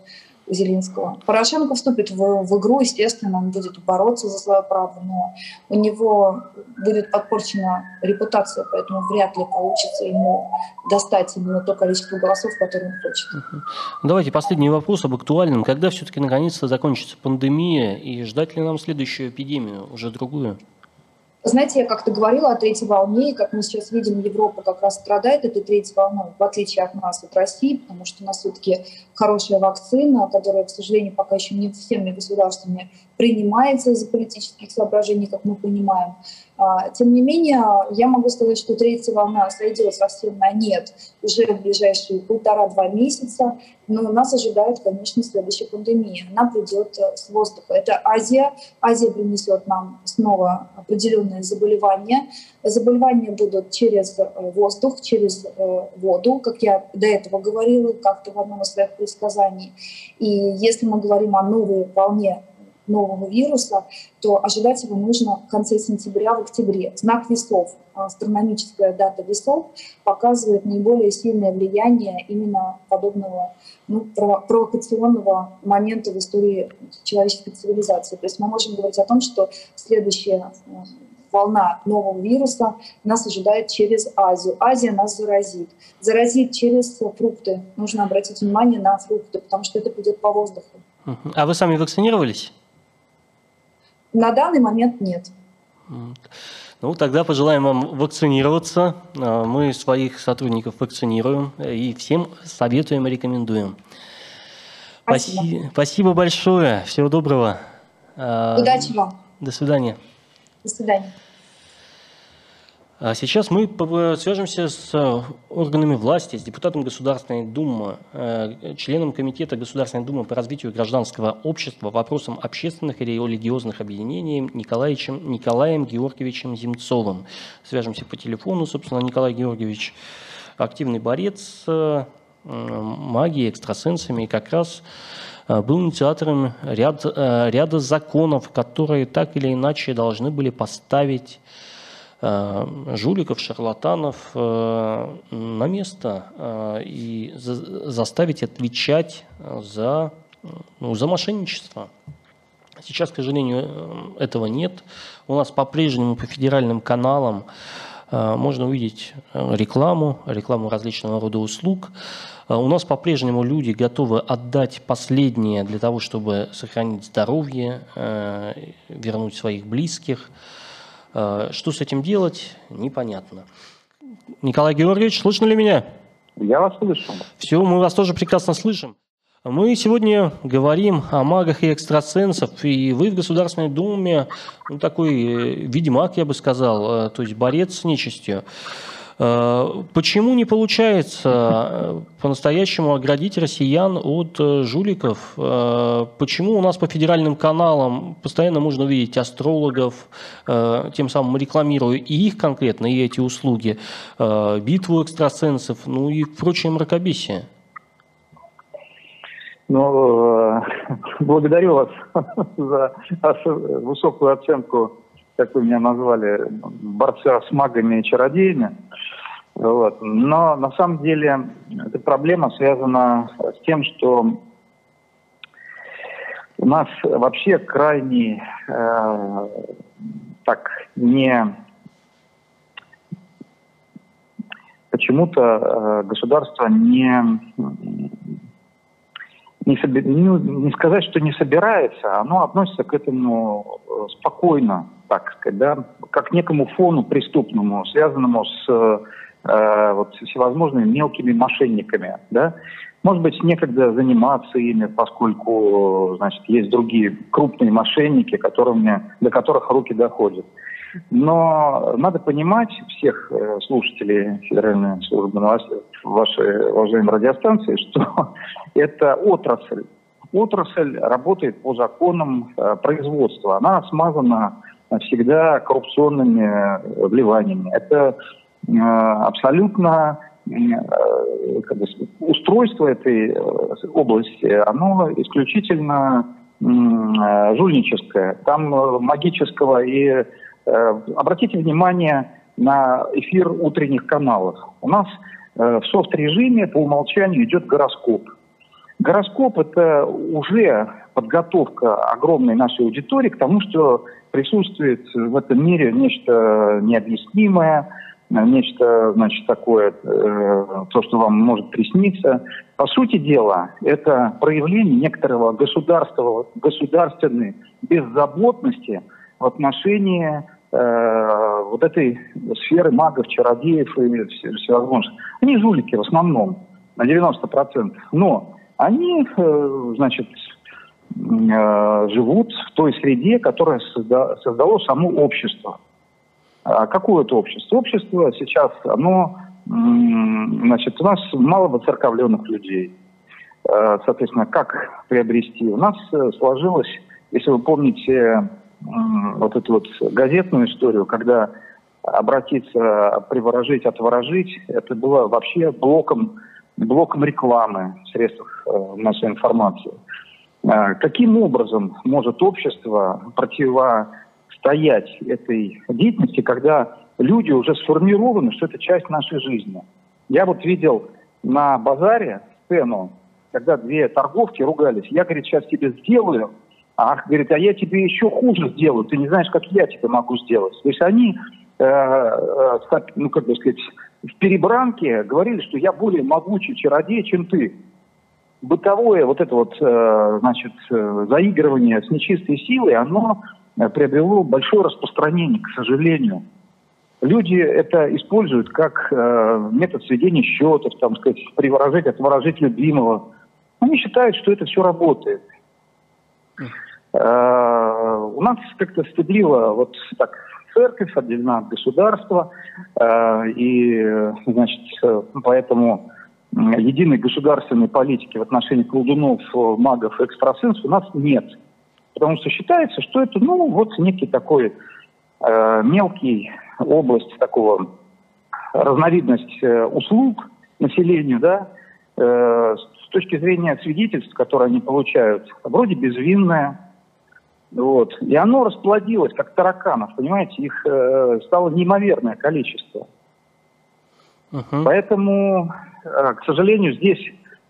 Зеленского. Порошенко вступит в, в игру, естественно, он будет бороться за свое право, но у него будет подпорчена репутация, поэтому вряд ли получится ему достать именно то количество голосов, которое он хочет. Давайте последний вопрос об актуальном. Когда все-таки наконец-то закончится пандемия и ждать ли нам следующую эпидемию, уже другую? Знаете, я как-то говорила о третьей волне, и как мы сейчас видим, Европа как раз страдает этой третьей волной, в отличие от нас, от России, потому что у нас все-таки хорошая вакцина, которая, к сожалению, пока еще не всеми государствами принимается из-за политических соображений, как мы понимаем. А, тем не менее, я могу сказать, что третья волна сойдет совсем на нет уже в ближайшие полтора-два месяца, но нас ожидает, конечно, следующая пандемия. Она придет э, с воздуха. Это Азия. Азия принесет нам снова определенные заболевания. Заболевания будут через э, воздух, через э, воду, как я до этого говорила как-то в одном из своих предсказаний. И если мы говорим о новой волне нового вируса, то ожидать его нужно в конце сентября, в октябре. Знак весов, астрономическая дата весов, показывает наиболее сильное влияние именно подобного ну, провокационного момента в истории человеческой цивилизации. То есть мы можем говорить о том, что следующая э, волна нового вируса нас ожидает через Азию. Азия нас заразит. Заразит через фрукты. Нужно обратить внимание на фрукты, потому что это пойдет по воздуху. А вы сами вакцинировались? На данный момент нет. Ну, тогда пожелаем вам вакцинироваться. А, мы своих сотрудников вакцинируем и всем советуем и рекомендуем. Спасибо. Спасибо большое. Всего доброго. А, Удачи вам. До свидания. До свидания. А сейчас мы свяжемся с э, органами власти, с депутатом Государственной Думы, э, членом Комитета Государственной Думы по развитию гражданского общества вопросам общественных и религиозных объединений Николаевичем, Николаем Георгиевичем Земцовым. Свяжемся по телефону, собственно, Николай Георгиевич активный борец э, магией, экстрасенсами, и как раз был инициатором ряд, ряда законов, которые так или иначе должны были поставить жуликов, шарлатанов э, на место э, и заставить отвечать за, ну, за мошенничество. Сейчас, к сожалению, этого нет. У нас по-прежнему по федеральным каналам можно увидеть рекламу, рекламу различного рода услуг. У нас по-прежнему люди готовы отдать последнее для того, чтобы сохранить здоровье, вернуть своих близких. Что с этим делать, непонятно. Николай Георгиевич, слышно ли меня? Я вас слышу. Все, мы вас тоже прекрасно слышим. Мы сегодня говорим о магах и экстрасенсах, и вы в Государственной Думе ну, такой э, ведьмак, я бы сказал, э, то есть борец с нечистью. Э, почему не получается э, по-настоящему оградить россиян от э, жуликов? Почему у нас по федеральным каналам постоянно можно увидеть астрологов, тем самым рекламируя и их конкретно, и эти услуги, битву экстрасенсов, ну и прочее мракобесие? Ну, благодарю вас за высокую оценку, как вы меня назвали, борца с магами и чародеями. Вот. Но на самом деле эта проблема связана с тем, что у нас вообще крайне э, так не почему-то э, государство не не, соби, не, сказать, что не собирается, оно относится к этому э, спокойно, так сказать, да, как к некому фону преступному, связанному с э, вот, всевозможными мелкими мошенниками, да. Может быть, некогда заниматься ими, поскольку, значит, есть другие крупные мошенники, которыми, до которых руки доходят. Но надо понимать всех э, слушателей Федеральной службы новостей, вашей уважаемой радиостанции, что это отрасль. Отрасль работает по законам э, производства. Она смазана всегда коррупционными э, вливаниями. Это абсолютно как бы, устройство этой области, оно исключительно жульническое. Там магического и... Обратите внимание на эфир утренних каналов. У нас в софт-режиме по умолчанию идет гороскоп. Гороскоп – это уже подготовка огромной нашей аудитории к тому, что присутствует в этом мире нечто необъяснимое, нечто, значит, такое, э, то, что вам может присниться. По сути дела, это проявление некоторого государственного, государственной беззаботности в отношении э, вот этой сферы магов, чародеев и всевозможных. Они жулики в основном, на 90%. Но они, э, значит, э, живут в той среде, которая созда, создало само общество. А какое это общество? Общество сейчас, оно, значит, у нас мало воцерковленных людей. Соответственно, как приобрести? У нас э, сложилось, если вы помните вот эту вот газетную историю, когда обратиться, приворожить, отворожить, это было вообще блоком, блоком рекламы в средствах э, массовой информации. А, каким образом может общество противо стоять этой деятельности, когда люди уже сформированы, что это часть нашей жизни. Я вот видел на базаре сцену, когда две торговки ругались. Я, говорит, сейчас тебе сделаю, а говорит, а я тебе еще хуже сделаю. Ты не знаешь, как я тебе могу сделать. То есть они, э, э, ну, как бы сказать, в перебранке говорили, что я более могучий чародей, чем ты. Бытовое вот это вот, э, значит, э, заигрывание с нечистой силой, оно приобрело большое распространение, к сожалению. Люди это используют как э, метод сведения счетов, там сказать, приворожить, отворожить любимого. Они считают, что это все работает. Э, у нас как-то стыдливо вот так церковь отделена от государства, э, и, значит, поэтому единой государственной политики в отношении колдунов, магов и экстрасенсов у нас нет – Потому что считается, что это, ну, вот некий такой э, мелкий область такого разновидность э, услуг населению, да, э, с точки зрения свидетельств, которые они получают, вроде безвинное, вот. И оно расплодилось, как тараканов, понимаете, их э, стало неимоверное количество. Uh-huh. Поэтому, э, к сожалению, здесь,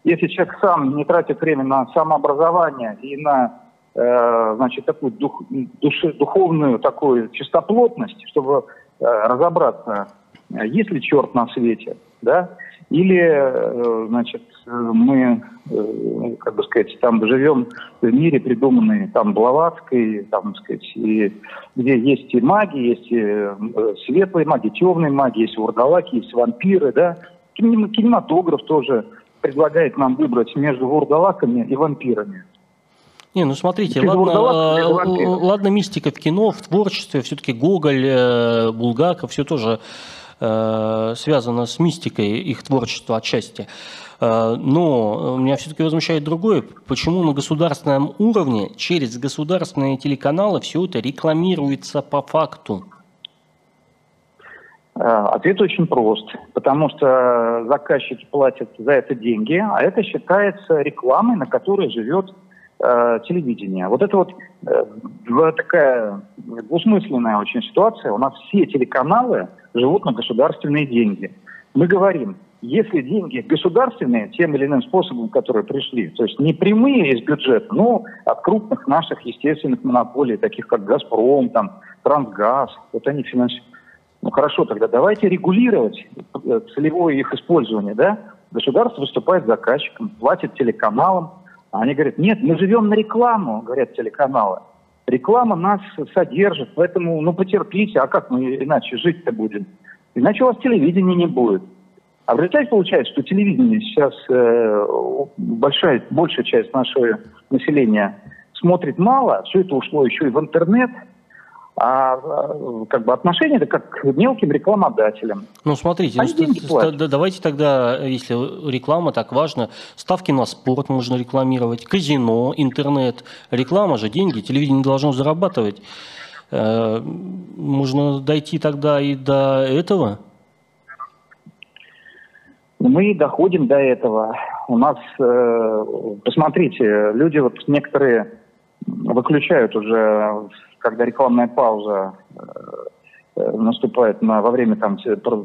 если человек сам не тратит время на самообразование и на э, значит, такую дух, души, духовную такую чистоплотность, чтобы э, разобраться, есть ли черт на свете, да, или, э, значит, мы, э, как бы сказать, там живем в мире, придуманный там Блаватской, там, сказать, и где есть и маги, есть и э, светлые маги, темные маги, есть вурдалаки, есть вампиры, да. Кинематограф тоже предлагает нам выбрать между вурдалаками и вампирами. Не, ну смотрите, ладно, ладно мистика в кино, в творчестве, все-таки Гоголь, Булгаков, все тоже Э, связано с мистикой их творчества отчасти. Э, но меня все-таки возмущает другое. Почему на государственном уровне через государственные телеканалы все это рекламируется по факту? Э, ответ очень прост, потому что заказчики платят за это деньги, а это считается рекламой, на которой живет э, телевидение. Вот это вот э, такая двусмысленная очень ситуация. У нас все телеканалы живут на государственные деньги. Мы говорим, если деньги государственные, тем или иным способом, которые пришли, то есть не прямые из бюджета, но от крупных наших естественных монополий, таких как «Газпром», там, «Трансгаз», вот они финансируют. Ну хорошо, тогда давайте регулировать э, целевое их использование, да? Государство выступает заказчиком, платит телеканалам, а они говорят, нет, мы живем на рекламу, говорят телеканалы. Реклама нас содержит, поэтому, ну, потерпите, а как мы иначе жить-то будем? Иначе у вас телевидения не будет. А в результате получается, что телевидение сейчас э, большая, большая часть нашего населения смотрит мало, все это ушло еще и в интернет – а, а как бы отношение это как к мелким рекламодателям. Ну, смотрите, ну, давайте тогда, если реклама так важна, ставки на спорт можно рекламировать, казино, интернет. Реклама же, деньги, телевидение должно зарабатывать. Э, можно дойти тогда и до этого? Мы доходим до этого. У нас, э, посмотрите, люди вот некоторые выключают уже когда рекламная пауза э, э, наступает на, во время там,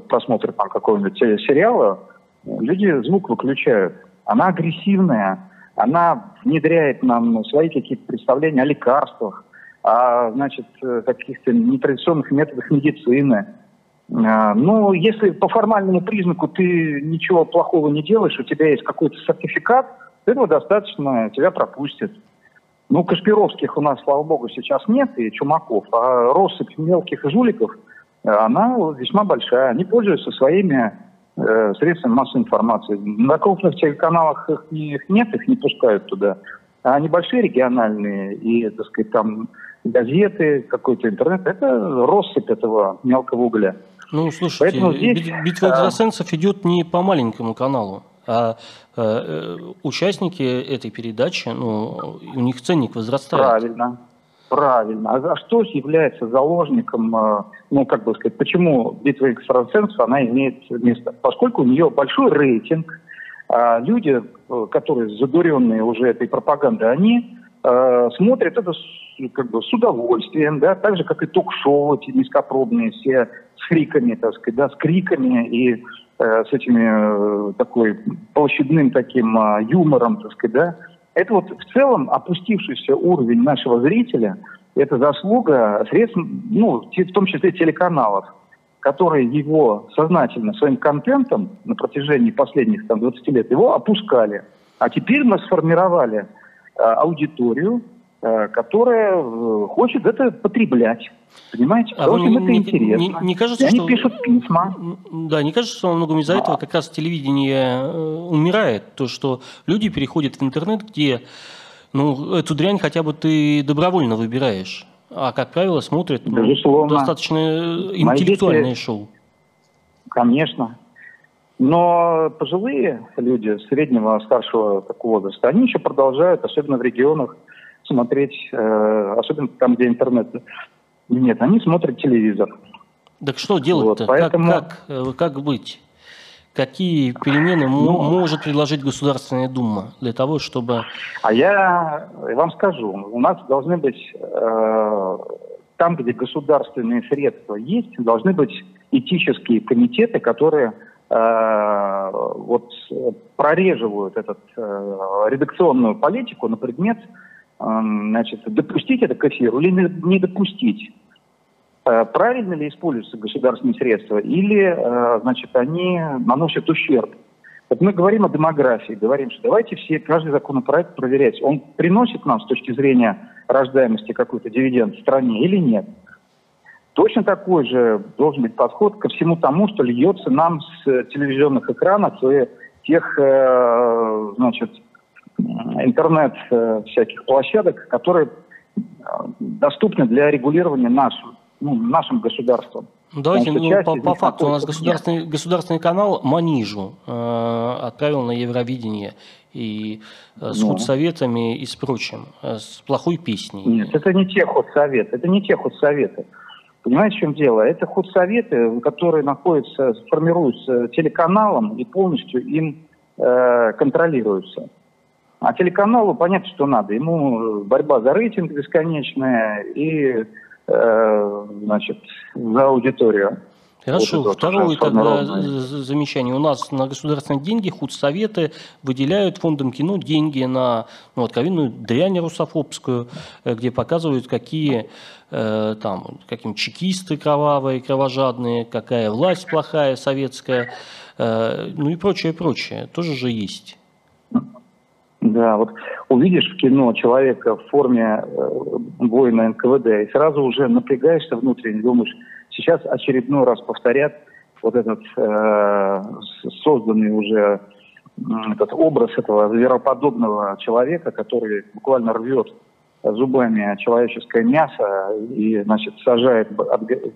просмотра там, какого-нибудь сериала, люди звук выключают. Она агрессивная, она внедряет нам свои какие-то представления о лекарствах, о значит, каких-то нетрадиционных методах медицины. Э, ну, если по формальному признаку ты ничего плохого не делаешь, у тебя есть какой-то сертификат, этого достаточно, тебя пропустят. Ну, Кашпировских у нас, слава богу, сейчас нет, и Чумаков. А россыпь мелких жуликов, э, она весьма большая. Они пользуются своими э, средствами массовой информации. На крупных телеканалах их, их нет, их не пускают туда. А небольшие региональные и, так сказать, там газеты, какой-то интернет, это россыпь этого мелкого угля. Ну, слушайте, Поэтому здесь, битва экстрасенсов а... идет не по маленькому каналу. А э, э, участники этой передачи, ну, у них ценник возрастает. Правильно. Правильно. А, что является заложником, э, ну, как бы сказать, почему битва экстрасенсов, она имеет место? Поскольку у нее большой рейтинг, а люди, которые задуренные уже этой пропагандой, они смотрят это как бы с удовольствием, да, так же, как и ток-шоу эти низкопробные, все с криками, так сказать, да, с криками и Э, с этими э, такой площадным таким а, юмором, так сказать, да, это вот в целом опустившийся уровень нашего зрителя, это заслуга средств, ну, в том числе телеканалов, которые его сознательно своим контентом на протяжении последних там, 20 лет его опускали. А теперь мы сформировали э, аудиторию, которая э, хочет это потреблять. Понимаете? А Потому что им это интересно. Не, не кажется, и они что, пишут письма. Да, не кажется, что во многом из-за а. этого как раз телевидение э, умирает. То, что люди переходят в интернет, где ну, эту дрянь хотя бы ты добровольно выбираешь. А, как правило, смотрят ну, достаточно интеллектуальное дети, шоу. Конечно. Но пожилые люди среднего, старшего такого возраста, они еще продолжают, особенно в регионах, смотреть, э, особенно там, где интернет нет, они смотрят телевизор. Так что делать-то? Вот, поэтому... как, как, э, как быть? Какие перемены ну, может предложить Государственная Дума для того, чтобы... А я вам скажу, у нас должны быть, э, там, где государственные средства есть, должны быть этические комитеты, которые э, вот прореживают этот, э, редакционную политику на предмет значит, допустить это к эфиру или не допустить. Э, правильно ли используются государственные средства или, э, значит, они наносят ущерб? Вот мы говорим о демографии, говорим, что давайте все, каждый законопроект проверять. Он приносит нам с точки зрения рождаемости какой-то дивиденд в стране или нет? Точно такой же должен быть подход ко всему тому, что льется нам с телевизионных экранов и тех, э, значит, интернет всяких площадок, которые доступны для регулирования нашим ну, нашим государством. Ну, давайте ну, по, по факту. У нас государственный, государственный канал Манижу э, отправил на Евровидение и э, с ну. худсоветами и с прочим, э, с плохой песней. Нет, это не те худсоветы, это не те худсоветы. Понимаете, в чем дело? Это худсоветы, которые находятся, формируются телеканалом и полностью им э, контролируются. А телеканалу понятно, что надо. Ему борьба за рейтинг бесконечная и Э, значит, за аудиторию. Хорошо, вот второе тогда замечание. У нас на государственные деньги худсоветы выделяют фондом кино деньги на ну, откровенную дрянь русофобскую, э, где показывают, какие э, там, каким чекисты кровавые, кровожадные, какая власть плохая, советская, э, ну и прочее, прочее. Тоже же есть. Да, вот увидишь в кино человека в форме э, воина НКВД и сразу уже напрягаешься внутренне, думаешь, сейчас очередной раз повторят вот этот э, созданный уже этот образ этого звероподобного человека, который буквально рвет зубами человеческое мясо и, значит, сажает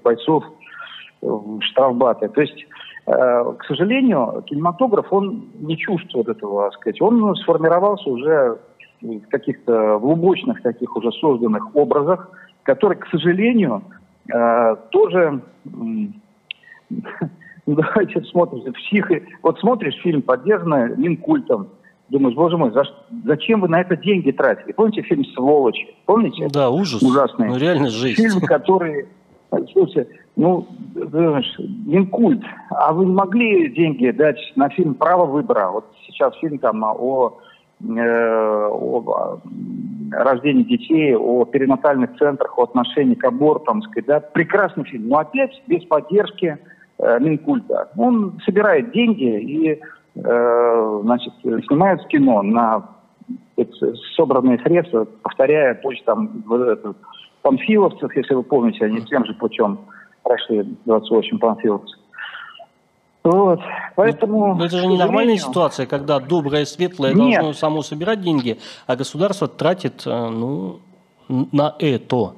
бойцов в штрафбаты. То есть к сожалению, кинематограф, он не чувствует этого, так сказать. Он сформировался уже в каких-то глубочных таких уже созданных образах, которые, к сожалению, э, тоже давайте смотрим, психи. Вот смотришь фильм, поддержанный Минкультом, думаешь, боже мой, за, зачем вы на это деньги тратили? Помните фильм «Сволочи»? Помните? Да, ужас. Ужасный. Ну, реально жесть. Фильм, который... Слушайте, ну, Минкульт, а вы не могли деньги дать на фильм «Право выбора»? Вот сейчас фильм там о, э, о рождении детей, о перинатальных центрах, о отношении к абортам, да, прекрасный фильм, но опять без поддержки э, Минкульта. Он собирает деньги и, э, значит, снимает кино на собранные средства, повторяя пусть там панфиловцев, если вы помните, они тем же путем прошли 28 панфиловцев. Вот. Поэтому, Но это же не нормальная ситуация, когда доброе, светлое Нет. должно само собирать деньги, а государство тратит э, ну, на это.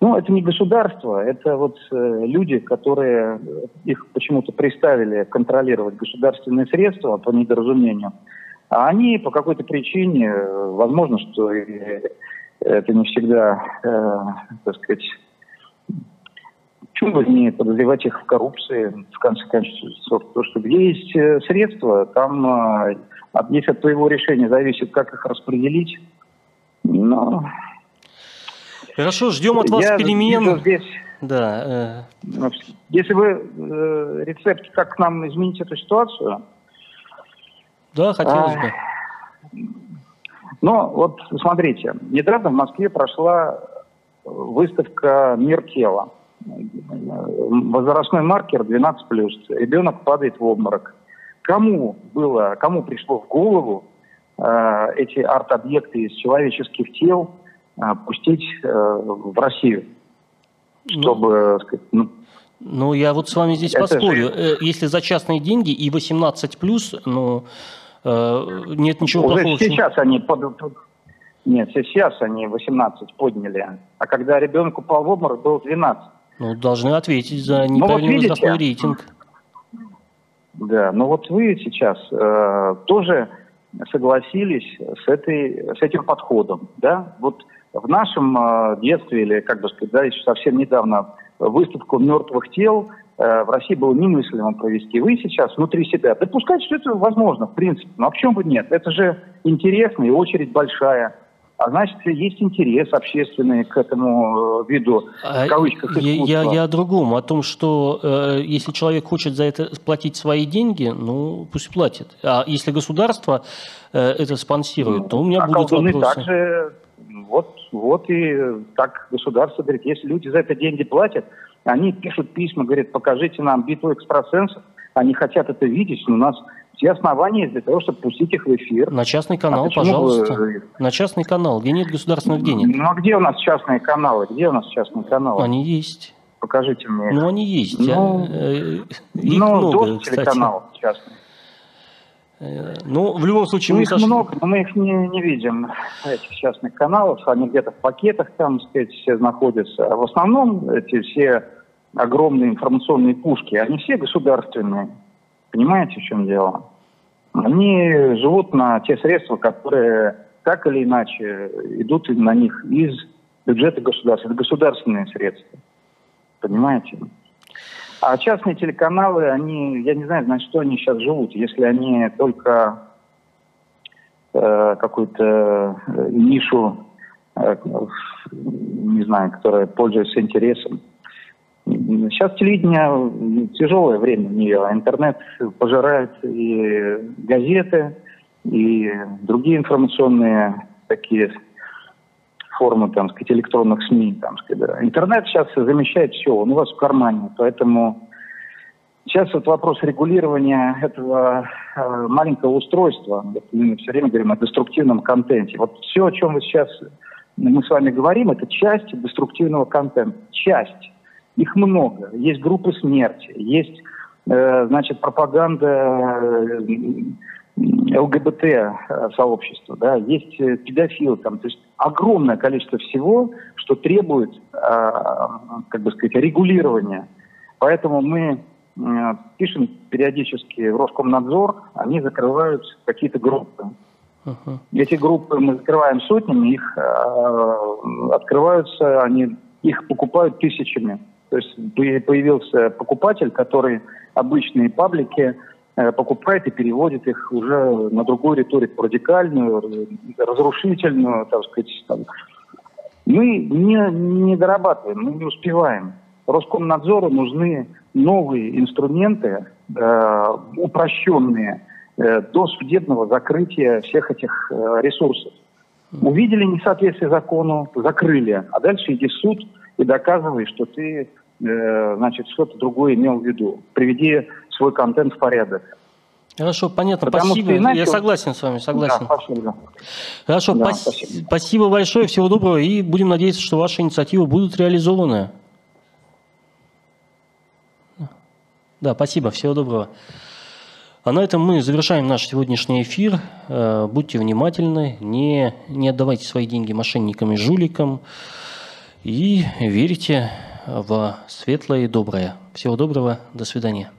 Ну, это не государство, это вот э, люди, которые их почему-то приставили контролировать государственные средства по недоразумению. А они по какой-то причине, э, возможно, что это не всегда, э, так сказать, Почему бы не подозревать их в коррупции, в конце концов? Потому что где есть э, средства, там, э, если от твоего решения зависит, как их распределить, но... Хорошо, ждем от вас перемен. Здесь, да. Э... Если вы э, рецепт, как нам изменить эту ситуацию... Да, хотелось а, бы. Ну, вот смотрите, недавно в Москве прошла выставка «Мир тела» возрастной маркер 12+, ребенок падает в обморок. Кому было, кому пришло в голову э, эти арт-объекты из человеческих тел э, пустить э, в Россию, ну, чтобы, ну, сказать, ну, ну, я вот с вами здесь поспорю. Же... Э, если за частные деньги и 18 плюс, ну, э, нет ничего Уже плохого. сейчас они под, нет, сейчас они 18 подняли. А когда ребенок упал в обморок, было 12. Ну, должны ответить за неправильный ну, вот возрастной рейтинг. Да, но вот вы сейчас э, тоже согласились с, этой, с этим подходом, да? Вот в нашем э, детстве, или, как бы сказать, да, еще совсем недавно, выставку мертвых тел э, в России было немыслимо провести. Вы сейчас внутри себя допускаете, что это возможно, в принципе. Но ну, а почему бы нет? Это же интересно и очередь большая. А значит, есть интерес общественный к этому э, виду, а в кавычках, искусства. Я, я о другом, о том, что э, если человек хочет за это платить свои деньги, ну, пусть платит. А если государство э, это спонсирует, то у меня а будут вопросы. также, вот, вот и так государство говорит, если люди за это деньги платят, они пишут письма, говорят, покажите нам битву экстрасенсов, они хотят это видеть, но у нас все основания для того, чтобы пустить их в эфир. На частный канал, а пожалуйста. Вы... На частный канал, где нет государственных денег. Ну а где у нас частные каналы? Где у нас частные каналы? Они есть. Покажите мне. Ну они есть. Ну, э, их ну, много, кстати. телеканал частный. Э, ну, в любом случае, ну, мы их сошли... много, но мы их не, не видим, этих частных каналов. Они где-то в пакетах там, так сказать, все находятся. А в основном эти все огромные информационные пушки, они все государственные. Понимаете, в чем дело? Они живут на те средства, которые так или иначе идут на них из бюджета государства. Это государственные средства. Понимаете? А частные телеканалы, они, я не знаю, на что они сейчас живут, если они только э, какую-то э, нишу, э, не знаю, которая пользуется интересом. Сейчас телевидение тяжелое время у нее. Интернет пожирает и газеты, и другие информационные такие формы, там, сказать, электронных СМИ. Там, сказать. Интернет сейчас замещает все, он у вас в кармане. Поэтому сейчас вот вопрос регулирования этого э, маленького устройства. Мы все время говорим о деструктивном контенте. Вот все, о чем мы сейчас мы с вами говорим, это часть деструктивного контента. Часть. Их много. Есть группы смерти, есть, э, значит, пропаганда э, ЛГБТ-сообщества, да, есть э, педофилы, там, то есть огромное количество всего, что требует, э, как бы сказать, регулирования. Поэтому мы э, пишем периодически в Роскомнадзор, они закрывают какие-то группы. Uh-huh. Эти группы мы закрываем сотнями, их э, открываются, они их покупают тысячами. То есть появился покупатель, который обычные паблики э, покупает и переводит их уже на другую риторику, радикальную, разрушительную, так сказать. Мы не, не дорабатываем, мы не успеваем. Роскомнадзору нужны новые инструменты, э, упрощенные, э, до судебного закрытия всех этих ресурсов. Увидели несоответствие закону, закрыли, а дальше иди в суд и доказывай, что ты значит, что-то другое имел в виду. Приведи свой контент в порядок. Хорошо, понятно, Потому спасибо. Иначе... Я согласен с вами, согласен. Да, спасибо. Хорошо, да, пос... спасибо. спасибо большое, всего доброго, и будем надеяться, что ваши инициативы будут реализованы. Да, спасибо, всего доброго. А на этом мы завершаем наш сегодняшний эфир. Э, будьте внимательны, не, не отдавайте свои деньги мошенникам и жуликам. И верите в светлое и доброе. Всего доброго, до свидания.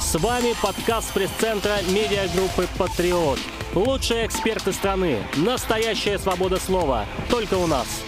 С вами подкаст пресс-центра медиагруппы «Патриот». Лучшие эксперты страны. Настоящая свобода слова. Только у нас.